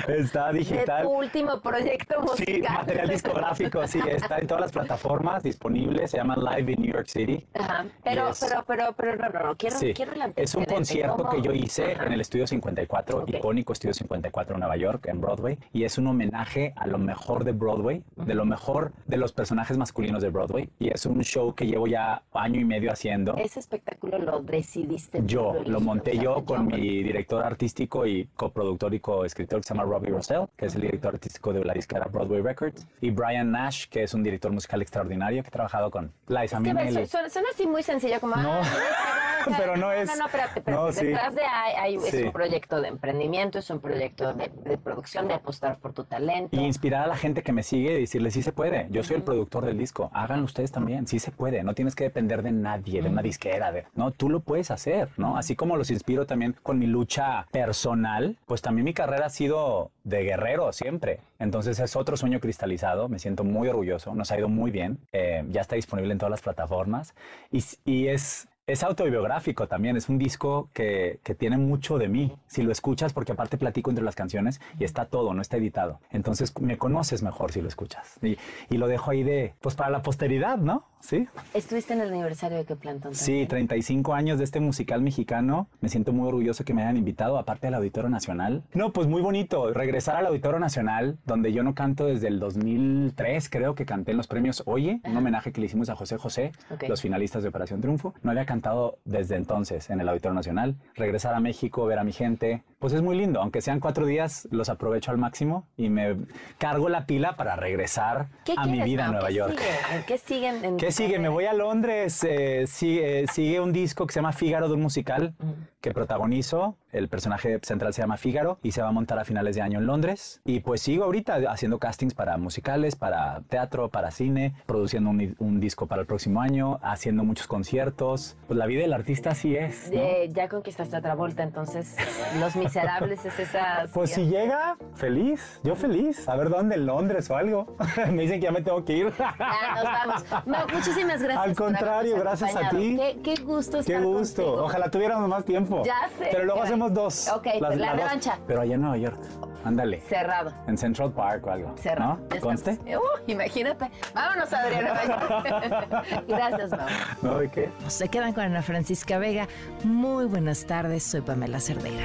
que. Está digital. De tu último proyecto musical. Sí, material discográfico, sí, está en todas las plataformas disponibles, se llama Live in New York City. Ajá. Pero, es- pero, pero, pero, no, no, no, quiero, Sí, quiero es un concierto ¿cómo? que yo hice en el Estudio 54, icónico Estudio 54 en Nueva York, en Broadway, y es un homenaje a lo mejor de Broadway, de lo mejor de los personajes masculinos de Broadway, y es un show que llevo ya año y medio haciendo. Ese espectáculo lo decidiste. Yo lo monté sea, yo con yo- mi director artístico y coproductor y coescritor que se llama Robbie Russell, que es el director artístico de la disquera Broadway Records, y Brian Nash, que es un director musical extraordinario que ha trabajado con Liza Minnelli. suena, suena así muy sencillo, como... No, ah, o sea, pero no es- No, no, espérate, espérate. no, sí. Detrás de hay, hay- Sí. es un proyecto de emprendimiento, es un proyecto de, de producción, de apostar por tu talento. Y inspirar a la gente que me sigue y decirle, sí se puede. Yo soy el productor del disco. Háganlo ustedes también. Sí se puede. No tienes que depender de nadie, de una disquera. De, no, tú lo puedes hacer, ¿no? Así como los inspiro también con mi lucha personal, pues también mi carrera ha sido de guerrero siempre. Entonces es otro sueño cristalizado. Me siento muy orgulloso. Nos ha ido muy bien. Eh, ya está disponible en todas las plataformas. Y, y es... Es autobiográfico también, es un disco que, que tiene mucho de mí. Si lo escuchas, porque aparte platico entre las canciones y está todo, no está editado. Entonces me conoces mejor si lo escuchas. Y, y lo dejo ahí de, pues para la posteridad, ¿no? Sí. ¿Estuviste en el aniversario de qué plantón? Sí, 35 años de este musical mexicano. Me siento muy orgulloso que me hayan invitado, aparte del Auditorio Nacional. No, pues muy bonito. Regresar al Auditorio Nacional, donde yo no canto desde el 2003, creo que canté en los premios Oye, un homenaje que le hicimos a José José, Ok. los finalistas de Operación Triunfo. No había cantado desde entonces en el Auditorio Nacional. Regresar a México, ver a mi gente, pues es muy lindo. Aunque sean cuatro días, los aprovecho al máximo y me cargo la pila para regresar ¿Qué a mi vida en Mau? Nueva ¿Qué York. sigue? ¿En ¿Qué siguen? En ¿Qué sigue? Me voy a Londres. eh, sigue, sigue un disco que se llama Fígaro de un musical que protagonizo. El personaje central se llama Fígaro y se va a montar a finales de año en Londres. Y pues sigo ahorita haciendo castings para musicales, para teatro, para cine, produciendo un, un disco para el próximo año, haciendo muchos conciertos. Pues la vida del artista así es. ¿no? Eh, ya conquistaste otra vuelta, entonces Los Miserables es esa... Pues si llega, feliz, yo feliz. A ver dónde, en Londres o algo. me dicen que ya me tengo que ir. Ya nos vamos. Mau, muchísimas gracias. Al contrario, gracias a ti. Qué, qué gusto estar Qué gusto. contigo. Ojalá tuviéramos más tiempo. Ya sé. Pero luego hacemos dos. Ok, pues la revancha. Pero allá en Nueva York. Ándale. Cerrado. En Central Park o algo. Cerrado. ¿No? Ya ¿Conste? Uh, imagínate. Vámonos, Adriana. Gracias, Mau. ¿No? ¿De qué? Se quedan con Ana Francisca Vega. Muy buenas tardes, soy Pamela Cerdeira.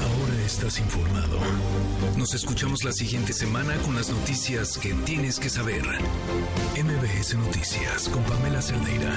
Ahora estás informado. Nos escuchamos la siguiente semana con las noticias que tienes que saber. MBS Noticias con Pamela Cerdeira.